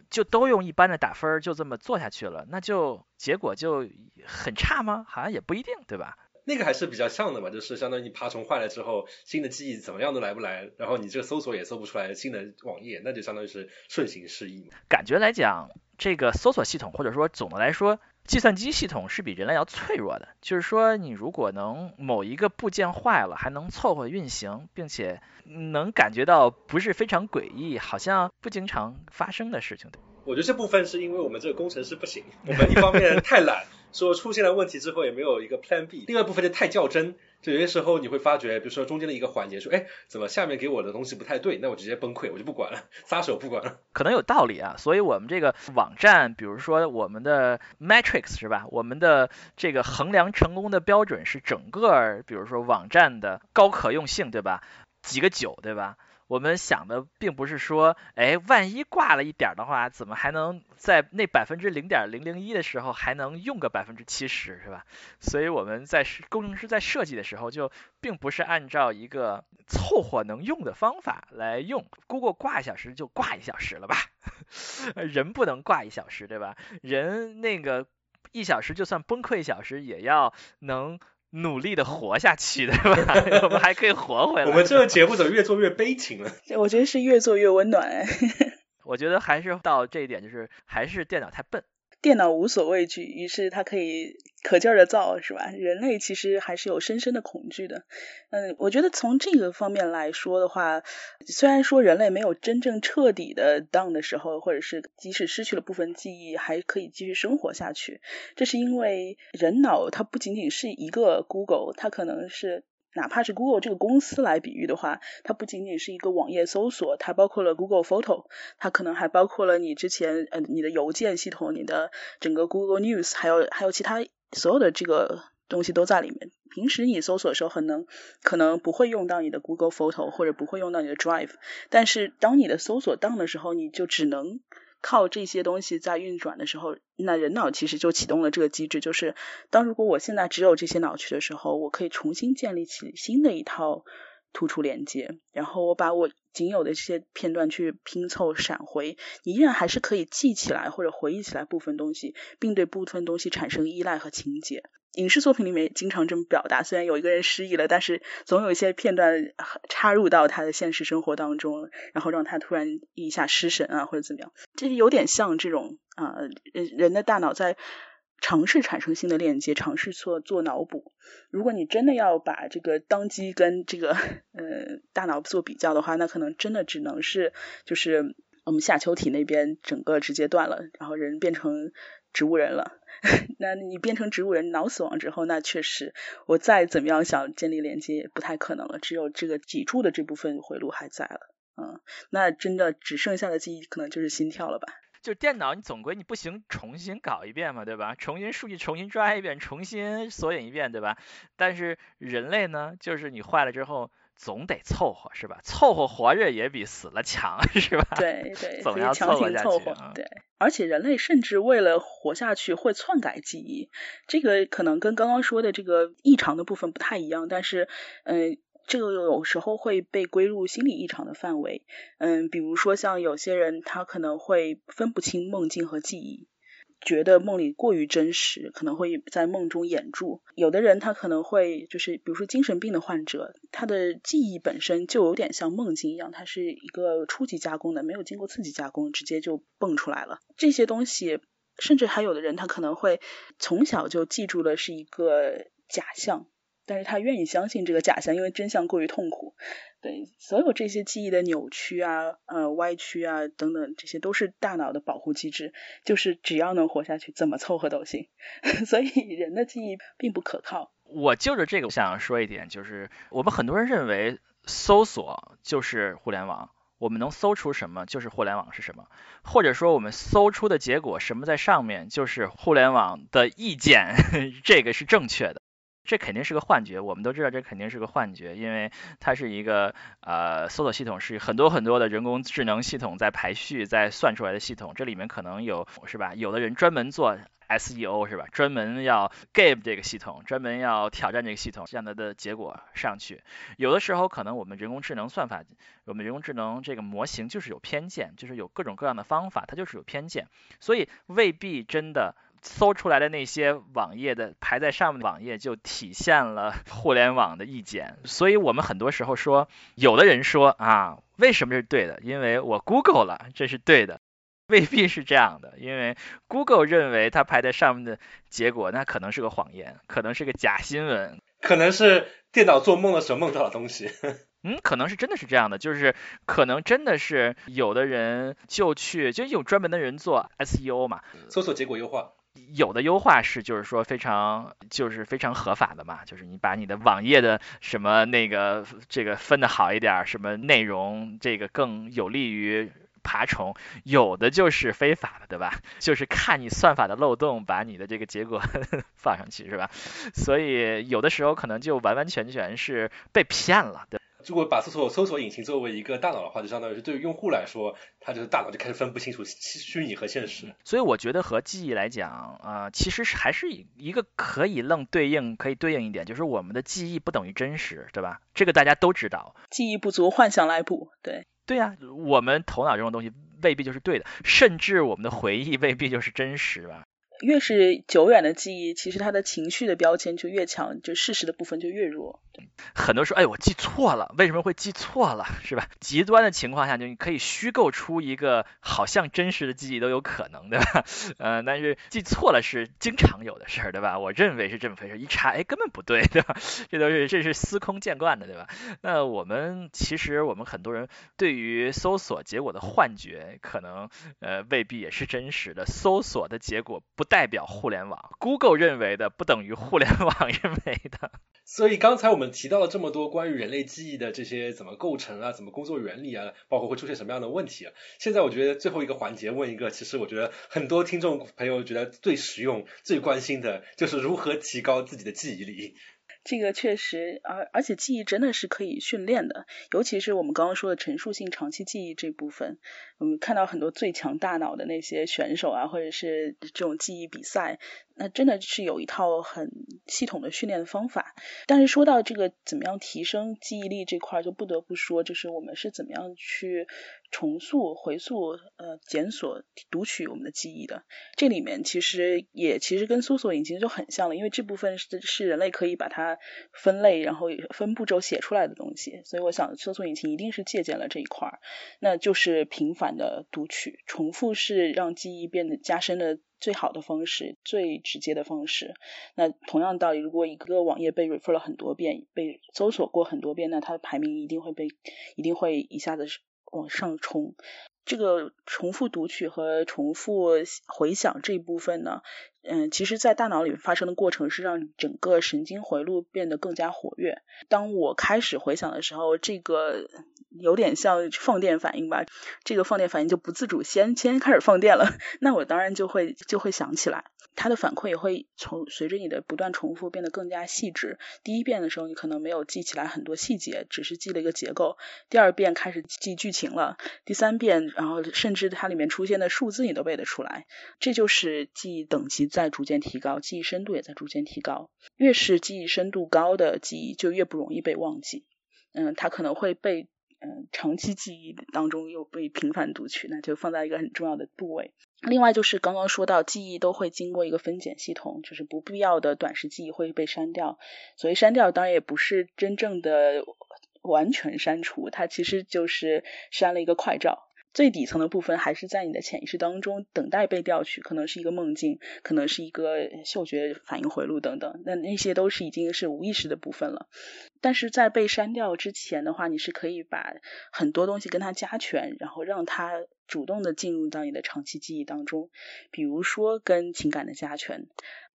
就都用一般的打分，就这么做下去了，那就结果就很差吗？好像也不一定，对吧？那个还是比较像的嘛，就是相当于你爬虫坏了之后，新的记忆怎么样都来不来，然后你这个搜索也搜不出来新的网页，那就相当于是顺行失忆。感觉来讲，这个搜索系统或者说总的来说，计算机系统是比人类要脆弱的。就是说，你如果能某一个部件坏了，还能凑合运行，并且能感觉到不是非常诡异，好像不经常发生的事情。我觉得这部分是因为我们这个工程师不行，我们一方面太懒，说出现了问题之后也没有一个 Plan B；另外一部分就太较真，就有些时候你会发觉，比如说中间的一个环节，说，哎，怎么下面给我的东西不太对，那我直接崩溃，我就不管了，撒手不管了。可能有道理啊，所以我们这个网站，比如说我们的 Matrix 是吧？我们的这个衡量成功的标准是整个，比如说网站的高可用性，对吧？几个九，对吧？我们想的并不是说，哎，万一挂了一点的话，怎么还能在那百分之零点零零一的时候还能用个百分之七十，是吧？所以我们在工程师在设计的时候，就并不是按照一个凑合能用的方法来用。Google 挂一小时就挂一小时了吧？人不能挂一小时，对吧？人那个一小时就算崩溃一小时，也要能。努力的活下去，对吧？我们还可以活回来。我们这个节目怎么越做越悲情了？我觉得是越做越温暖。我觉得还是到这一点，就是还是电脑太笨。电脑无所畏惧，于是它可以可劲儿的造，是吧？人类其实还是有深深的恐惧的。嗯，我觉得从这个方面来说的话，虽然说人类没有真正彻底的 down 的时候，或者是即使失去了部分记忆，还可以继续生活下去，这是因为人脑它不仅仅是一个 Google，它可能是。哪怕是 Google 这个公司来比喻的话，它不仅仅是一个网页搜索，它包括了 Google Photo，它可能还包括了你之前呃你的邮件系统，你的整个 Google News，还有还有其他所有的这个东西都在里面。平时你搜索的时候，可能可能不会用到你的 Google Photo，或者不会用到你的 Drive，但是当你的搜索 down 的时候，你就只能。靠这些东西在运转的时候，那人脑其实就启动了这个机制，就是当如果我现在只有这些脑区的时候，我可以重新建立起新的一套突触连接，然后我把我仅有的这些片段去拼凑闪回，你依然还是可以记起来或者回忆起来部分东西，并对部分东西产生依赖和情节。影视作品里面经常这么表达，虽然有一个人失忆了，但是总有一些片段插入到他的现实生活当中，然后让他突然一下失神啊，或者怎么样，这有点像这种啊人人的大脑在尝试产生新的链接，尝试做做脑补。如果你真的要把这个当机跟这个呃大脑做比较的话，那可能真的只能是就是我们下丘体那边整个直接断了，然后人变成植物人了。那你变成植物人脑死亡之后，那确实我再怎么样想建立连接也不太可能了，只有这个脊柱的这部分回路还在了，嗯，那真的只剩下的记忆可能就是心跳了吧？就电脑你总归你不行重新搞一遍嘛，对吧？重新数据重新抓一遍，重新索引一遍，对吧？但是人类呢，就是你坏了之后。总得凑合是吧？凑合活着也比死了强是吧？对对，总要凑合凑合。对，而且人类甚至为了活下去会篡改记忆，这个可能跟刚刚说的这个异常的部分不太一样，但是嗯，这个有时候会被归入心理异常的范围。嗯，比如说像有些人他可能会分不清梦境和记忆。觉得梦里过于真实，可能会在梦中掩住。有的人他可能会就是，比如说精神病的患者，他的记忆本身就有点像梦境一样，它是一个初级加工的，没有经过刺激加工，直接就蹦出来了。这些东西，甚至还有的人他可能会从小就记住了是一个假象。但是他愿意相信这个假象，因为真相过于痛苦。对，所有这些记忆的扭曲啊、呃歪曲啊等等，这些都是大脑的保护机制，就是只要能活下去，怎么凑合都行。所以人的记忆并不可靠。我就着这个想说一点，就是我们很多人认为搜索就是互联网，我们能搜出什么就是互联网是什么，或者说我们搜出的结果什么在上面就是互联网的意见，这个是正确的。这肯定是个幻觉，我们都知道这肯定是个幻觉，因为它是一个呃搜索系统，是很多很多的人工智能系统在排序、在算出来的系统。这里面可能有是吧？有的人专门做 SEO 是吧？专门要 game 这个系统，专门要挑战这个系统，让它的结果上去。有的时候可能我们人工智能算法，我们人工智能这个模型就是有偏见，就是有各种各样的方法，它就是有偏见，所以未必真的。搜出来的那些网页的排在上面的网页就体现了互联网的意见，所以我们很多时候说，有的人说啊，为什么是对的？因为我 Google 了，这是对的，未必是这样的，因为 Google 认为它排在上面的结果，那可能是个谎言，可能是个假新闻，可能是电脑做梦的时候梦到的东西。嗯，可能是真的是这样的，就是可能真的是有的人就去，就有专门的人做 SEO 嘛，搜索结果优化。有的优化是就是说非常就是非常合法的嘛，就是你把你的网页的什么那个这个分的好一点，什么内容这个更有利于爬虫。有的就是非法的，对吧？就是看你算法的漏洞，把你的这个结果 放上去，是吧？所以有的时候可能就完完全全是被骗了，对。如果把搜索搜索引擎作为一个大脑的话，就相当于是对于用户来说，他就是大脑就开始分不清楚虚拟和现实。所以我觉得和记忆来讲，啊，其实是还是一个可以愣对应，可以对应一点，就是我们的记忆不等于真实，对吧？这个大家都知道。记忆不足，幻想来补。对。对呀，我们头脑这种东西未必就是对的，甚至我们的回忆未必就是真实吧。越是久远的记忆，其实它的情绪的标签就越强，就事实的部分就越弱。很多说，哎，我记错了，为什么会记错了，是吧？极端的情况下，就你可以虚构出一个好像真实的记忆都有可能，对吧？呃，但是记错了是经常有的事儿，对吧？我认为是这么回事，一查，哎，根本不对，对吧？这都是这是司空见惯的，对吧？那我们其实我们很多人对于搜索结果的幻觉，可能呃未必也是真实的。搜索的结果不。代表互联网，Google 认为的不等于互联网认为的。所以刚才我们提到了这么多关于人类记忆的这些怎么构成啊，怎么工作原理啊，包括会出现什么样的问题啊。现在我觉得最后一个环节问一个，其实我觉得很多听众朋友觉得最实用、最关心的就是如何提高自己的记忆力。这个确实，而而且记忆真的是可以训练的，尤其是我们刚刚说的陈述性长期记忆这部分，我们看到很多最强大脑的那些选手啊，或者是这种记忆比赛。那真的是有一套很系统的训练的方法，但是说到这个怎么样提升记忆力这块，就不得不说，就是我们是怎么样去重塑、回溯、呃检索、读取我们的记忆的。这里面其实也其实跟搜索引擎就很像了，因为这部分是是人类可以把它分类，然后分步骤写出来的东西，所以我想搜索引擎一定是借鉴了这一块儿。那就是频繁的读取，重复是让记忆变得加深的。最好的方式，最直接的方式。那同样道理，如果一个网页被 refer 了很多遍，被搜索过很多遍，那它的排名一定会被，一定会一下子往上冲。这个重复读取和重复回想这一部分呢，嗯，其实，在大脑里发生的过程是让整个神经回路变得更加活跃。当我开始回想的时候，这个有点像放电反应吧，这个放电反应就不自主先先开始放电了，那我当然就会就会想起来。它的反馈也会从随着你的不断重复变得更加细致。第一遍的时候，你可能没有记起来很多细节，只是记了一个结构。第二遍开始记剧情了，第三遍，然后甚至它里面出现的数字你都背得出来。这就是记忆等级在逐渐提高，记忆深度也在逐渐提高。越是记忆深度高的记忆，就越不容易被忘记。嗯，它可能会被嗯长期记忆当中又被频繁读取，那就放在一个很重要的部位。另外就是刚刚说到，记忆都会经过一个分拣系统，就是不必要的短时记忆会被删掉。所以删掉，当然也不是真正的完全删除，它其实就是删了一个快照。最底层的部分还是在你的潜意识当中等待被调取，可能是一个梦境，可能是一个嗅觉反应回路等等，那那些都是已经是无意识的部分了。但是在被删掉之前的话，你是可以把很多东西跟它加权，然后让它主动的进入到你的长期记忆当中，比如说跟情感的加权。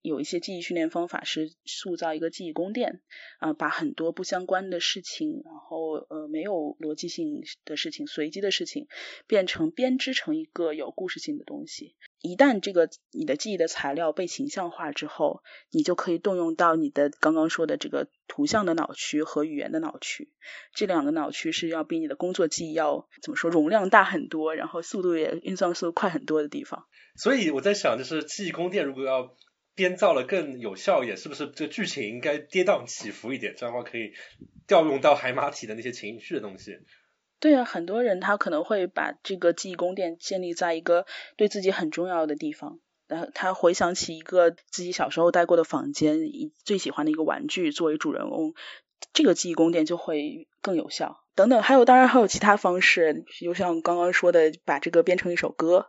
有一些记忆训练方法是塑造一个记忆宫殿，啊，把很多不相关的事情，然后呃没有逻辑性的事情、随机的事情，变成编织成一个有故事性的东西。一旦这个你的记忆的材料被形象化之后，你就可以动用到你的刚刚说的这个图像的脑区和语言的脑区。这两个脑区是要比你的工作记忆要怎么说容量大很多，然后速度也运算速度快很多的地方。所以我在想，就是记忆宫殿如果要。编造了更有效一点，是不是这剧情应该跌宕起伏一点？这样的话可以调用到海马体的那些情绪的东西。对啊，很多人他可能会把这个记忆宫殿建立在一个对自己很重要的地方，然后他回想起一个自己小时候待过的房间，以最喜欢的一个玩具作为主人翁，这个记忆宫殿就会更有效。等等，还有当然还有其他方式，就像刚刚说的，把这个编成一首歌，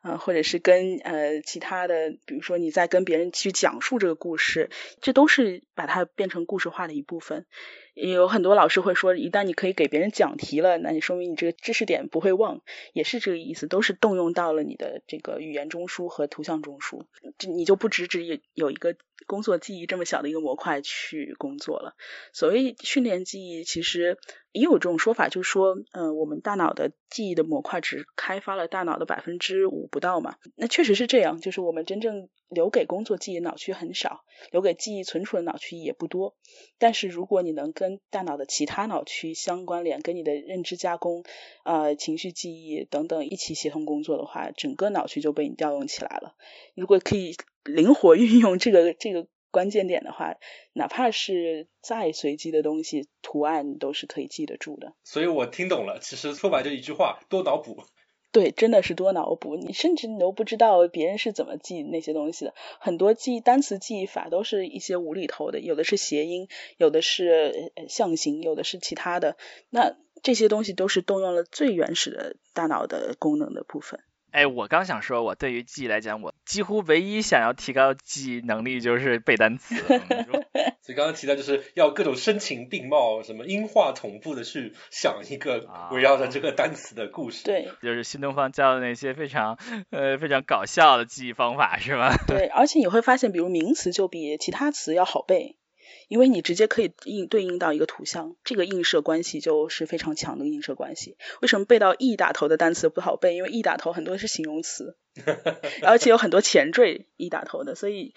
啊，或者是跟呃其他的，比如说你在跟别人去讲述这个故事，这都是把它变成故事化的一部分。有很多老师会说，一旦你可以给别人讲题了，那你说明你这个知识点不会忘，也是这个意思，都是动用到了你的这个语言中枢和图像中枢，这你就不只只有一个工作记忆这么小的一个模块去工作了。所谓训练记忆，其实也有这种说法，就是说，呃，我们大脑的记忆的模块只开发了大脑的百分之五不到嘛。那确实是这样，就是我们真正留给工作记忆脑区很少，留给记忆存储的脑区也不多。但是如果你能跟大脑的其他脑区相关联，跟你的认知加工、呃情绪记忆等等一起协同工作的话，整个脑区就被你调用起来了。如果可以灵活运用这个这个。关键点的话，哪怕是再随机的东西，图案都是可以记得住的。所以我听懂了，其实说白就一句话：多脑补。对，真的是多脑补。你甚至你都不知道别人是怎么记那些东西的。很多记单词记忆法都是一些无厘头的，有的是谐音，有的是象形，有的是其他的。那这些东西都是动用了最原始的大脑的功能的部分。哎，我刚想说，我对于记忆来讲，我几乎唯一想要提高记忆能力就是背单词。所以刚刚提到就是要各种声情并茂，什么音画同步的去想一个围绕着这个单词的故事。对，就是新东方教的那些非常呃非常搞笑的记忆方法，是吗？对，而且你会发现，比如名词就比其他词要好背。因为你直接可以应对应到一个图像，这个映射关系就是非常强的映射关系。为什么背到 e 打头的单词不好背？因为 e 打头很多是形容词，而且有很多前缀 e 打头的，所以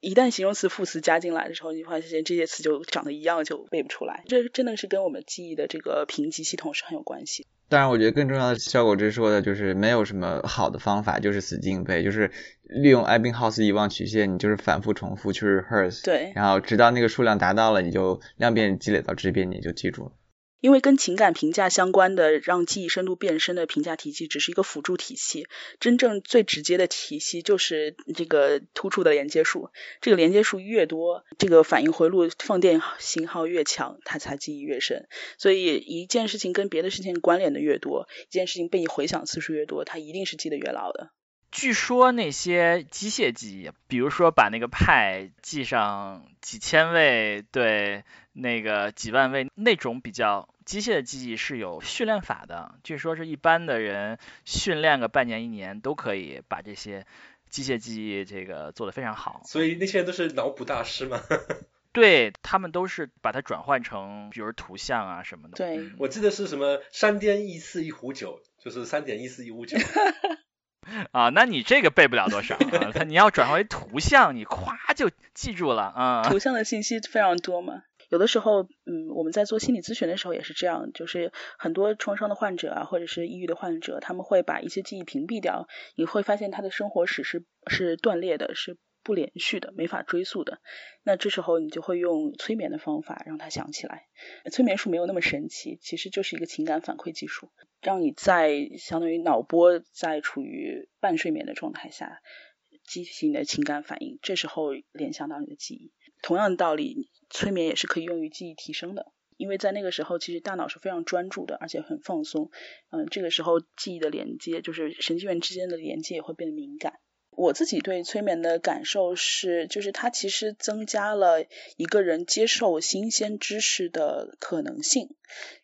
一旦形容词副词加进来的时候，你发现这些词就长得一样，就背不出来。这真的是跟我们记忆的这个评级系统是很有关系。当然，我觉得更重要的效果之说的就是没有什么好的方法，就是死记硬背，就是利用艾宾浩斯遗忘曲线，你就是反复重复去 rehearse，对，然后直到那个数量达到了，你就量变积累到质变，你就记住了。因为跟情感评价相关的，让记忆深度变深的评价体系只是一个辅助体系，真正最直接的体系就是这个突出的连接数。这个连接数越多，这个反应回路放电信号越强，它才记忆越深。所以一件事情跟别的事情关联的越多，一件事情被你回想次数越多，它一定是记得越牢的。据说那些机械记忆，比如说把那个派记上几千位，对那个几万位，那种比较机械的记忆是有训练法的。据说是一般的人训练个半年一年都可以把这些机械记忆这个做得非常好。所以那些人都是脑补大师嘛？对他们都是把它转换成，比如图像啊什么的。对，我记得是什么山巅一四一壶酒，就是三点一四一五九。啊，那你这个背不了多少啊？你要转化为图像，你夸就记住了啊。图像的信息非常多嘛，有的时候，嗯，我们在做心理咨询的时候也是这样，就是很多创伤的患者啊，或者是抑郁的患者，他们会把一些记忆屏蔽掉，你会发现他的生活史是是断裂的，是。不连续的，没法追溯的，那这时候你就会用催眠的方法让他想起来。催眠术没有那么神奇，其实就是一个情感反馈技术，让你在相当于脑波在处于半睡眠的状态下，激起你的情感反应，这时候联想到你的记忆。同样的道理，催眠也是可以用于记忆提升的，因为在那个时候其实大脑是非常专注的，而且很放松。嗯，这个时候记忆的连接，就是神经元之间的连接也会变得敏感。我自己对催眠的感受是，就是它其实增加了一个人接受新鲜知识的可能性。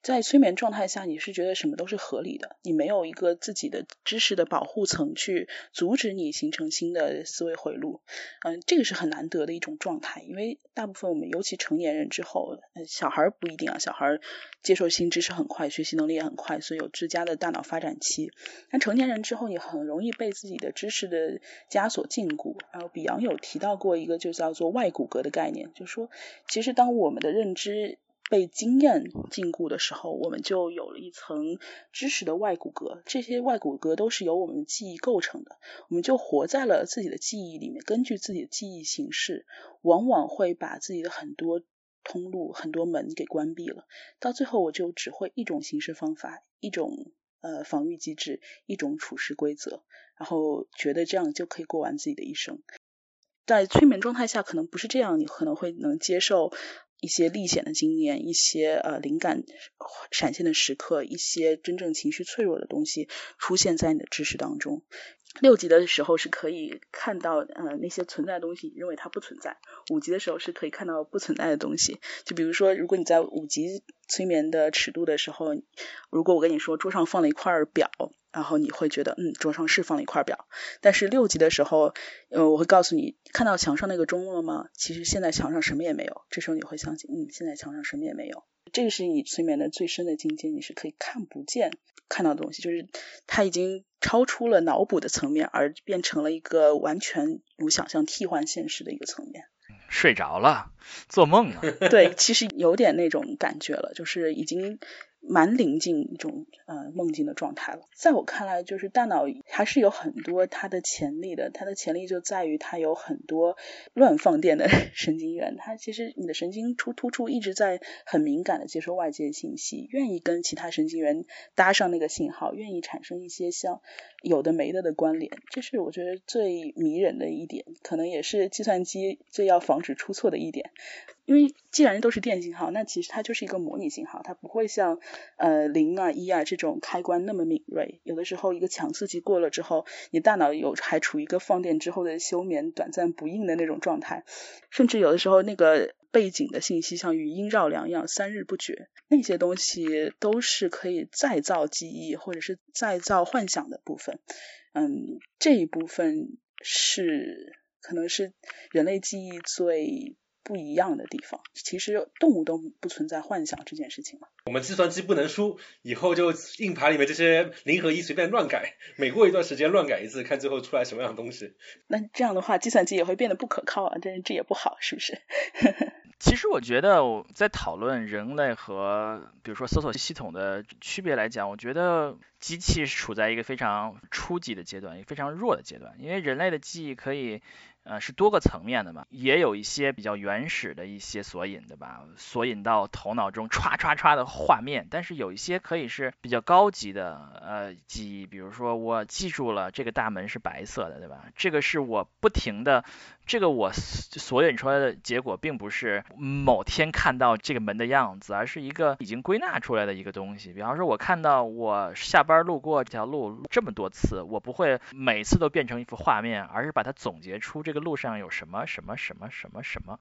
在催眠状态下，你是觉得什么都是合理的，你没有一个自己的知识的保护层去阻止你形成新的思维回路。嗯，这个是很难得的一种状态，因为大部分我们尤其成年人之后，小孩不一定啊，小孩接受新知识很快，学习能力也很快，所以有自家的大脑发展期。但成年人之后，你很容易被自己的知识的枷锁禁锢。然后比昂有提到过一个就叫做外骨骼的概念，就是说，其实当我们的认知被经验禁锢的时候，我们就有了一层知识的外骨骼。这些外骨骼都是由我们的记忆构成的，我们就活在了自己的记忆里面，根据自己的记忆形式，往往会把自己的很多通路、很多门给关闭了。到最后，我就只会一种形式方法，一种。呃，防御机制一种处事规则，然后觉得这样就可以过完自己的一生。在催眠状态下，可能不是这样，你可能会能接受一些历险的经验，一些呃灵感闪现的时刻，一些真正情绪脆弱的东西出现在你的知识当中。六级的时候是可以看到呃那些存在的东西，认为它不存在；五级的时候是可以看到不存在的东西。就比如说，如果你在五级催眠的尺度的时候，如果我跟你说桌上放了一块表，然后你会觉得嗯桌上是放了一块表。但是六级的时候，呃我会告诉你看到墙上那个钟了吗？其实现在墙上什么也没有。这时候你会相信嗯现在墙上什么也没有。这个是你催眠的最深的境界，你是可以看不见看到的东西，就是它已经超出了脑补的层面，而变成了一个完全无想象替换现实的一个层面。睡着了，做梦了。对，其实有点那种感觉了，就是已经。蛮临近一种呃梦境的状态了。在我看来，就是大脑还是有很多它的潜力的。它的潜力就在于它有很多乱放电的 神经元。它其实你的神经突突触一直在很敏感的接收外界信息，愿意跟其他神经元搭上那个信号，愿意产生一些像有的没的的关联。这是我觉得最迷人的一点，可能也是计算机最要防止出错的一点。因为既然都是电信号，那其实它就是一个模拟信号，它不会像呃零啊一啊这种开关那么敏锐。有的时候一个强刺激过了之后，你大脑有还处于一个放电之后的休眠、短暂不应的那种状态，甚至有的时候那个背景的信息像语音绕梁一样三日不绝，那些东西都是可以再造记忆或者是再造幻想的部分。嗯，这一部分是可能是人类记忆最。不一样的地方，其实动物都不存在幻想这件事情嘛。我们计算机不能输，以后就硬盘里面这些零和一随便乱改，每过一段时间乱改一次，看最后出来什么样的东西。那这样的话，计算机也会变得不可靠啊，这这也不好，是不是？其实我觉得，在讨论人类和比如说搜索系统的区别来讲，我觉得机器是处在一个非常初级的阶段，一个非常弱的阶段，因为人类的记忆可以。呃，是多个层面的嘛，也有一些比较原始的一些索引对吧，索引到头脑中歘歘歘的画面，但是有一些可以是比较高级的呃记忆，比如说我记住了这个大门是白色的，对吧？这个是我不停的。这个我所引出来的结果，并不是某天看到这个门的样子，而是一个已经归纳出来的一个东西。比方说，我看到我下班路过这条路这么多次，我不会每次都变成一幅画面，而是把它总结出这个路上有什么什么什么什么什么。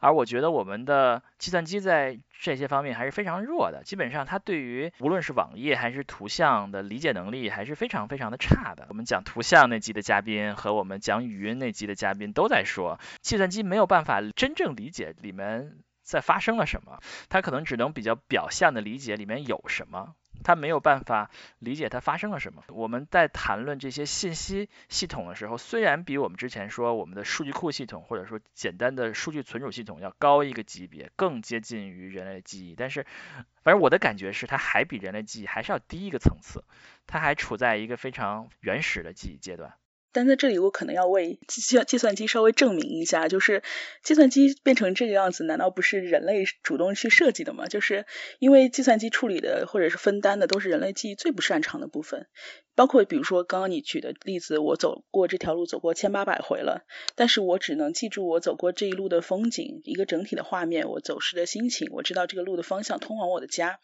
而我觉得我们的计算机在这些方面还是非常弱的，基本上它对于无论是网页还是图像的理解能力还是非常非常的差的。我们讲图像那集的嘉宾和我们讲语音那集的嘉宾都在说，计算机没有办法真正理解里面在发生了什么，它可能只能比较表象的理解里面有什么。他没有办法理解它发生了什么。我们在谈论这些信息系统的时候，虽然比我们之前说我们的数据库系统或者说简单的数据存储系统要高一个级别，更接近于人类记忆，但是，反正我的感觉是，它还比人类记忆还是要低一个层次，它还处在一个非常原始的记忆阶段。但在这里，我可能要为计计算机稍微证明一下，就是计算机变成这个样子，难道不是人类主动去设计的吗？就是因为计算机处理的或者是分担的都是人类记忆最不擅长的部分。包括比如说刚刚你举的例子，我走过这条路走过千八百回了，但是我只能记住我走过这一路的风景，一个整体的画面，我走时的心情，我知道这个路的方向通往我的家，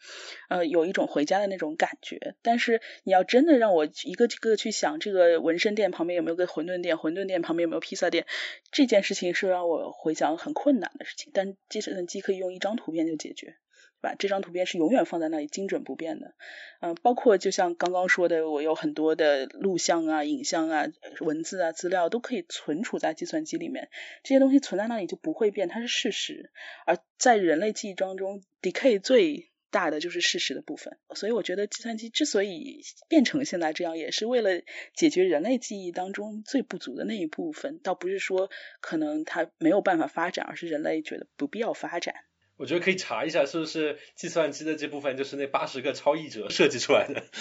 呃，有一种回家的那种感觉。但是你要真的让我一个个去想这个纹身店旁边有没有个馄饨店，馄饨店旁边有没有披萨店，这件事情是让我回想很困难的事情。但计算机可以用一张图片就解决。对吧，这张图片是永远放在那里，精准不变的。嗯，包括就像刚刚说的，我有很多的录像啊、影像啊、文字啊、资料都可以存储在计算机里面，这些东西存在那里就不会变，它是事实。而在人类记忆当中，decay 最大的就是事实的部分。所以我觉得计算机之所以变成现在这样，也是为了解决人类记忆当中最不足的那一部分，倒不是说可能它没有办法发展，而是人类觉得不必要发展。我觉得可以查一下，是不是计算机的这部分就是那八十个超译者设计出来的？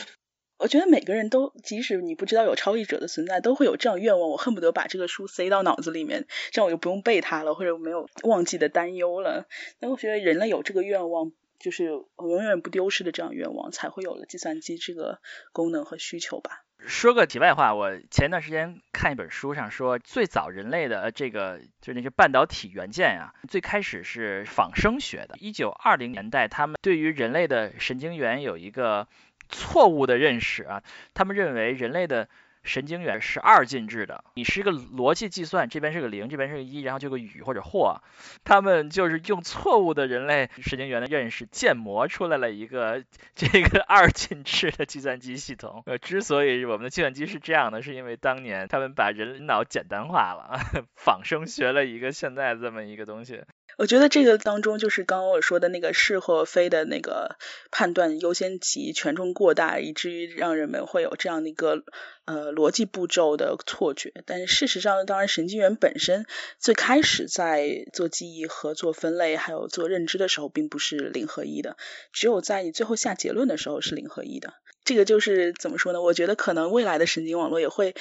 我觉得每个人都，即使你不知道有超译者的存在，都会有这样愿望。我恨不得把这个书塞到脑子里面，这样我就不用背它了，或者没有忘记的担忧了。那我觉得人类有这个愿望，就是永远不丢失的这样愿望，才会有了计算机这个功能和需求吧。说个题外话，我前段时间看一本书上说，最早人类的这个就是那些半导体元件呀，最开始是仿生学的。一九二零年代，他们对于人类的神经元有一个错误的认识啊，他们认为人类的神经元是二进制的，你是一个逻辑计算，这边是个零，这边是个一，然后就个与或者或，他们就是用错误的人类神经元的认识建模出来了一个这个 二进制的计算机系统。呃，之所以我们的计算机是这样的，是因为当年他们把人脑简单化了，仿生学了一个现在这么一个东西。我觉得这个当中就是刚刚我说的那个是或非的那个判断优先级权重过大，以至于让人们会有这样的一个呃逻辑步骤的错觉。但是事实上，当然神经元本身最开始在做记忆和做分类还有做认知的时候，并不是零和一的，只有在你最后下结论的时候是零和一的。这个就是怎么说呢？我觉得可能未来的神经网络也会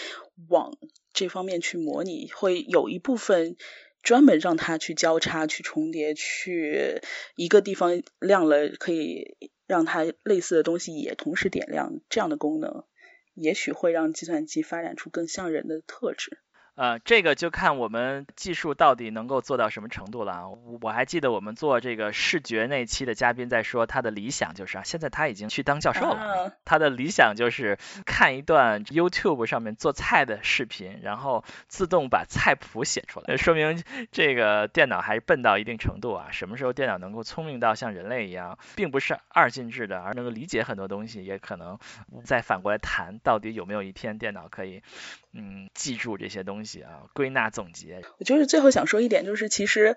往这方面去模拟，会有一部分。专门让它去交叉、去重叠、去一个地方亮了，可以让它类似的东西也同时点亮，这样的功能，也许会让计算机发展出更像人的特质。呃，这个就看我们技术到底能够做到什么程度了啊！我还记得我们做这个视觉那期的嘉宾在说，他的理想就是啊，现在他已经去当教授了，他的理想就是看一段 YouTube 上面做菜的视频，然后自动把菜谱写出来，说明这个电脑还是笨到一定程度啊！什么时候电脑能够聪明到像人类一样，并不是二进制的，而能够理解很多东西，也可能再反过来谈，到底有没有一天电脑可以。嗯，记住这些东西啊，归纳总结。我就是最后想说一点，就是其实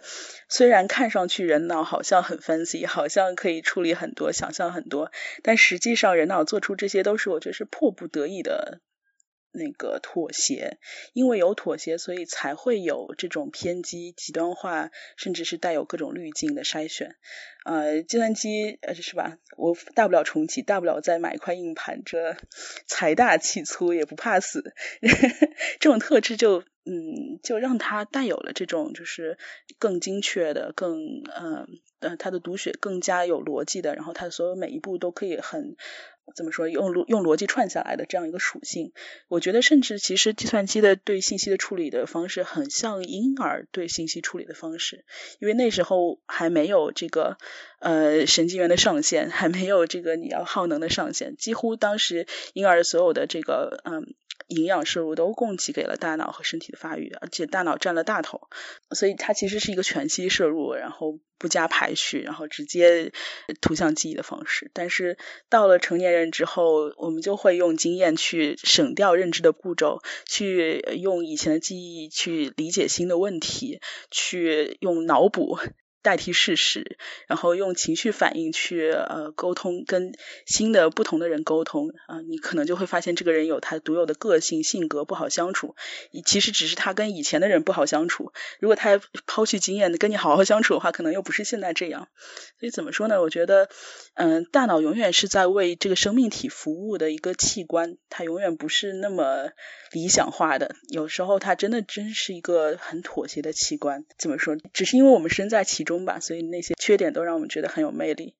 虽然看上去人脑好像很 fancy，好像可以处理很多、想象很多，但实际上人脑做出这些都是我觉得是迫不得已的。那个妥协，因为有妥协，所以才会有这种偏激、极端化，甚至是带有各种滤镜的筛选。呃，计算机呃是吧？我大不了重启，大不了再买一块硬盘，这财大气粗也不怕死。这种特质就嗯，就让它带有了这种就是更精确的、更嗯呃它的读写更加有逻辑的，然后它的所有每一步都可以很。怎么说？用逻用逻辑串下来的这样一个属性，我觉得甚至其实计算机的对信息的处理的方式很像婴儿对信息处理的方式，因为那时候还没有这个呃神经元的上限，还没有这个你要耗能的上限，几乎当时婴儿所有的这个嗯。营养摄入都供给给了大脑和身体的发育，而且大脑占了大头，所以它其实是一个全息摄入，然后不加排序，然后直接图像记忆的方式。但是到了成年人之后，我们就会用经验去省掉认知的步骤，去用以前的记忆去理解新的问题，去用脑补。代替事实，然后用情绪反应去呃沟通，跟新的不同的人沟通啊，你可能就会发现这个人有他独有的个性性格不好相处，其实只是他跟以前的人不好相处。如果他抛弃经验的跟你好好相处的话，可能又不是现在这样。所以怎么说呢？我觉得，嗯，大脑永远是在为这个生命体服务的一个器官，它永远不是那么理想化的。有时候它真的真是一个很妥协的器官。怎么说？只是因为我们身在其中。吧，所以那些缺点都让我们觉得很有魅力。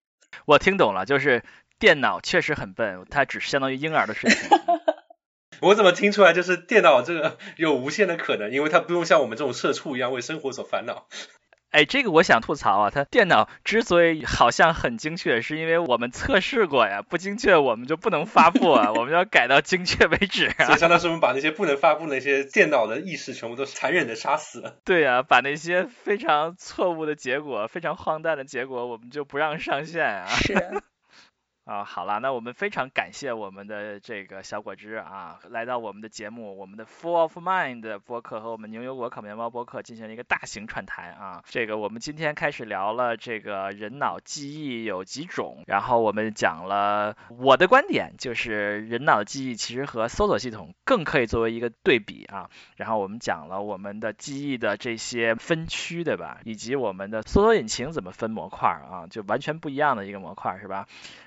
我听懂了，就是电脑确实很笨，它只是相当于婴儿的水平。我怎么听出来就是电脑这个有无限的可能，因为它不用像我们这种社畜一样为生活所烦恼。哎，这个我想吐槽啊，它电脑之所以好像很精确，是因为我们测试过呀，不精确我们就不能发布啊，我们要改到精确为止。所以相当于我们把那些不能发布那些电脑的意识全部都残忍的杀死了。对呀，把那些非常错误的结果、非常荒诞的结果，我们就不让上线啊。是。啊，好了，那我们非常感谢我们的这个小果汁啊，来到我们的节目，我们的 Full of Mind 播客和我们牛油果烤面包播客进行了一个大型串台啊。这个我们今天开始聊了这个人脑记忆有几种，然后我们讲了我的观点，就是人脑记忆其实和搜索系统更可以作为一个对比啊。然后我们讲了我们的记忆的这些分区，对吧？以及我们的搜索引擎怎么分模块啊，就完全不一样的一个模块，是吧？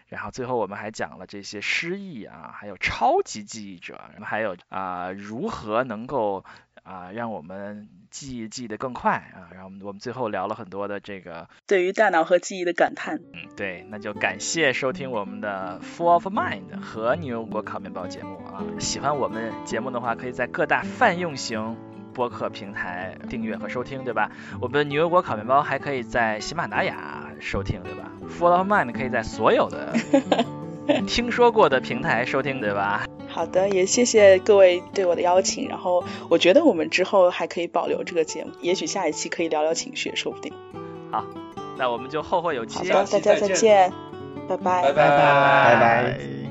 然后最后我们还讲了这些失忆啊，还有超级记忆者，还有啊如何能够啊让我们记忆记得更快啊。然后我们我们最后聊了很多的这个对于大脑和记忆的感叹。嗯，对，那就感谢收听我们的 Full of Mind 和牛油果烤面包节目啊。喜欢我们节目的话，可以在各大泛用型播客平台订阅和收听，对吧？我们牛油果烤面包还可以在喜马拉雅收听，对吧？Full of Mind 可以在所有的听说过的平台收听，对吧？好的，也谢谢各位对我的邀请。然后我觉得我们之后还可以保留这个节目，也许下一期可以聊聊情绪，说不定。好，那我们就后会有期。好的，大家再见，拜拜，拜拜拜拜。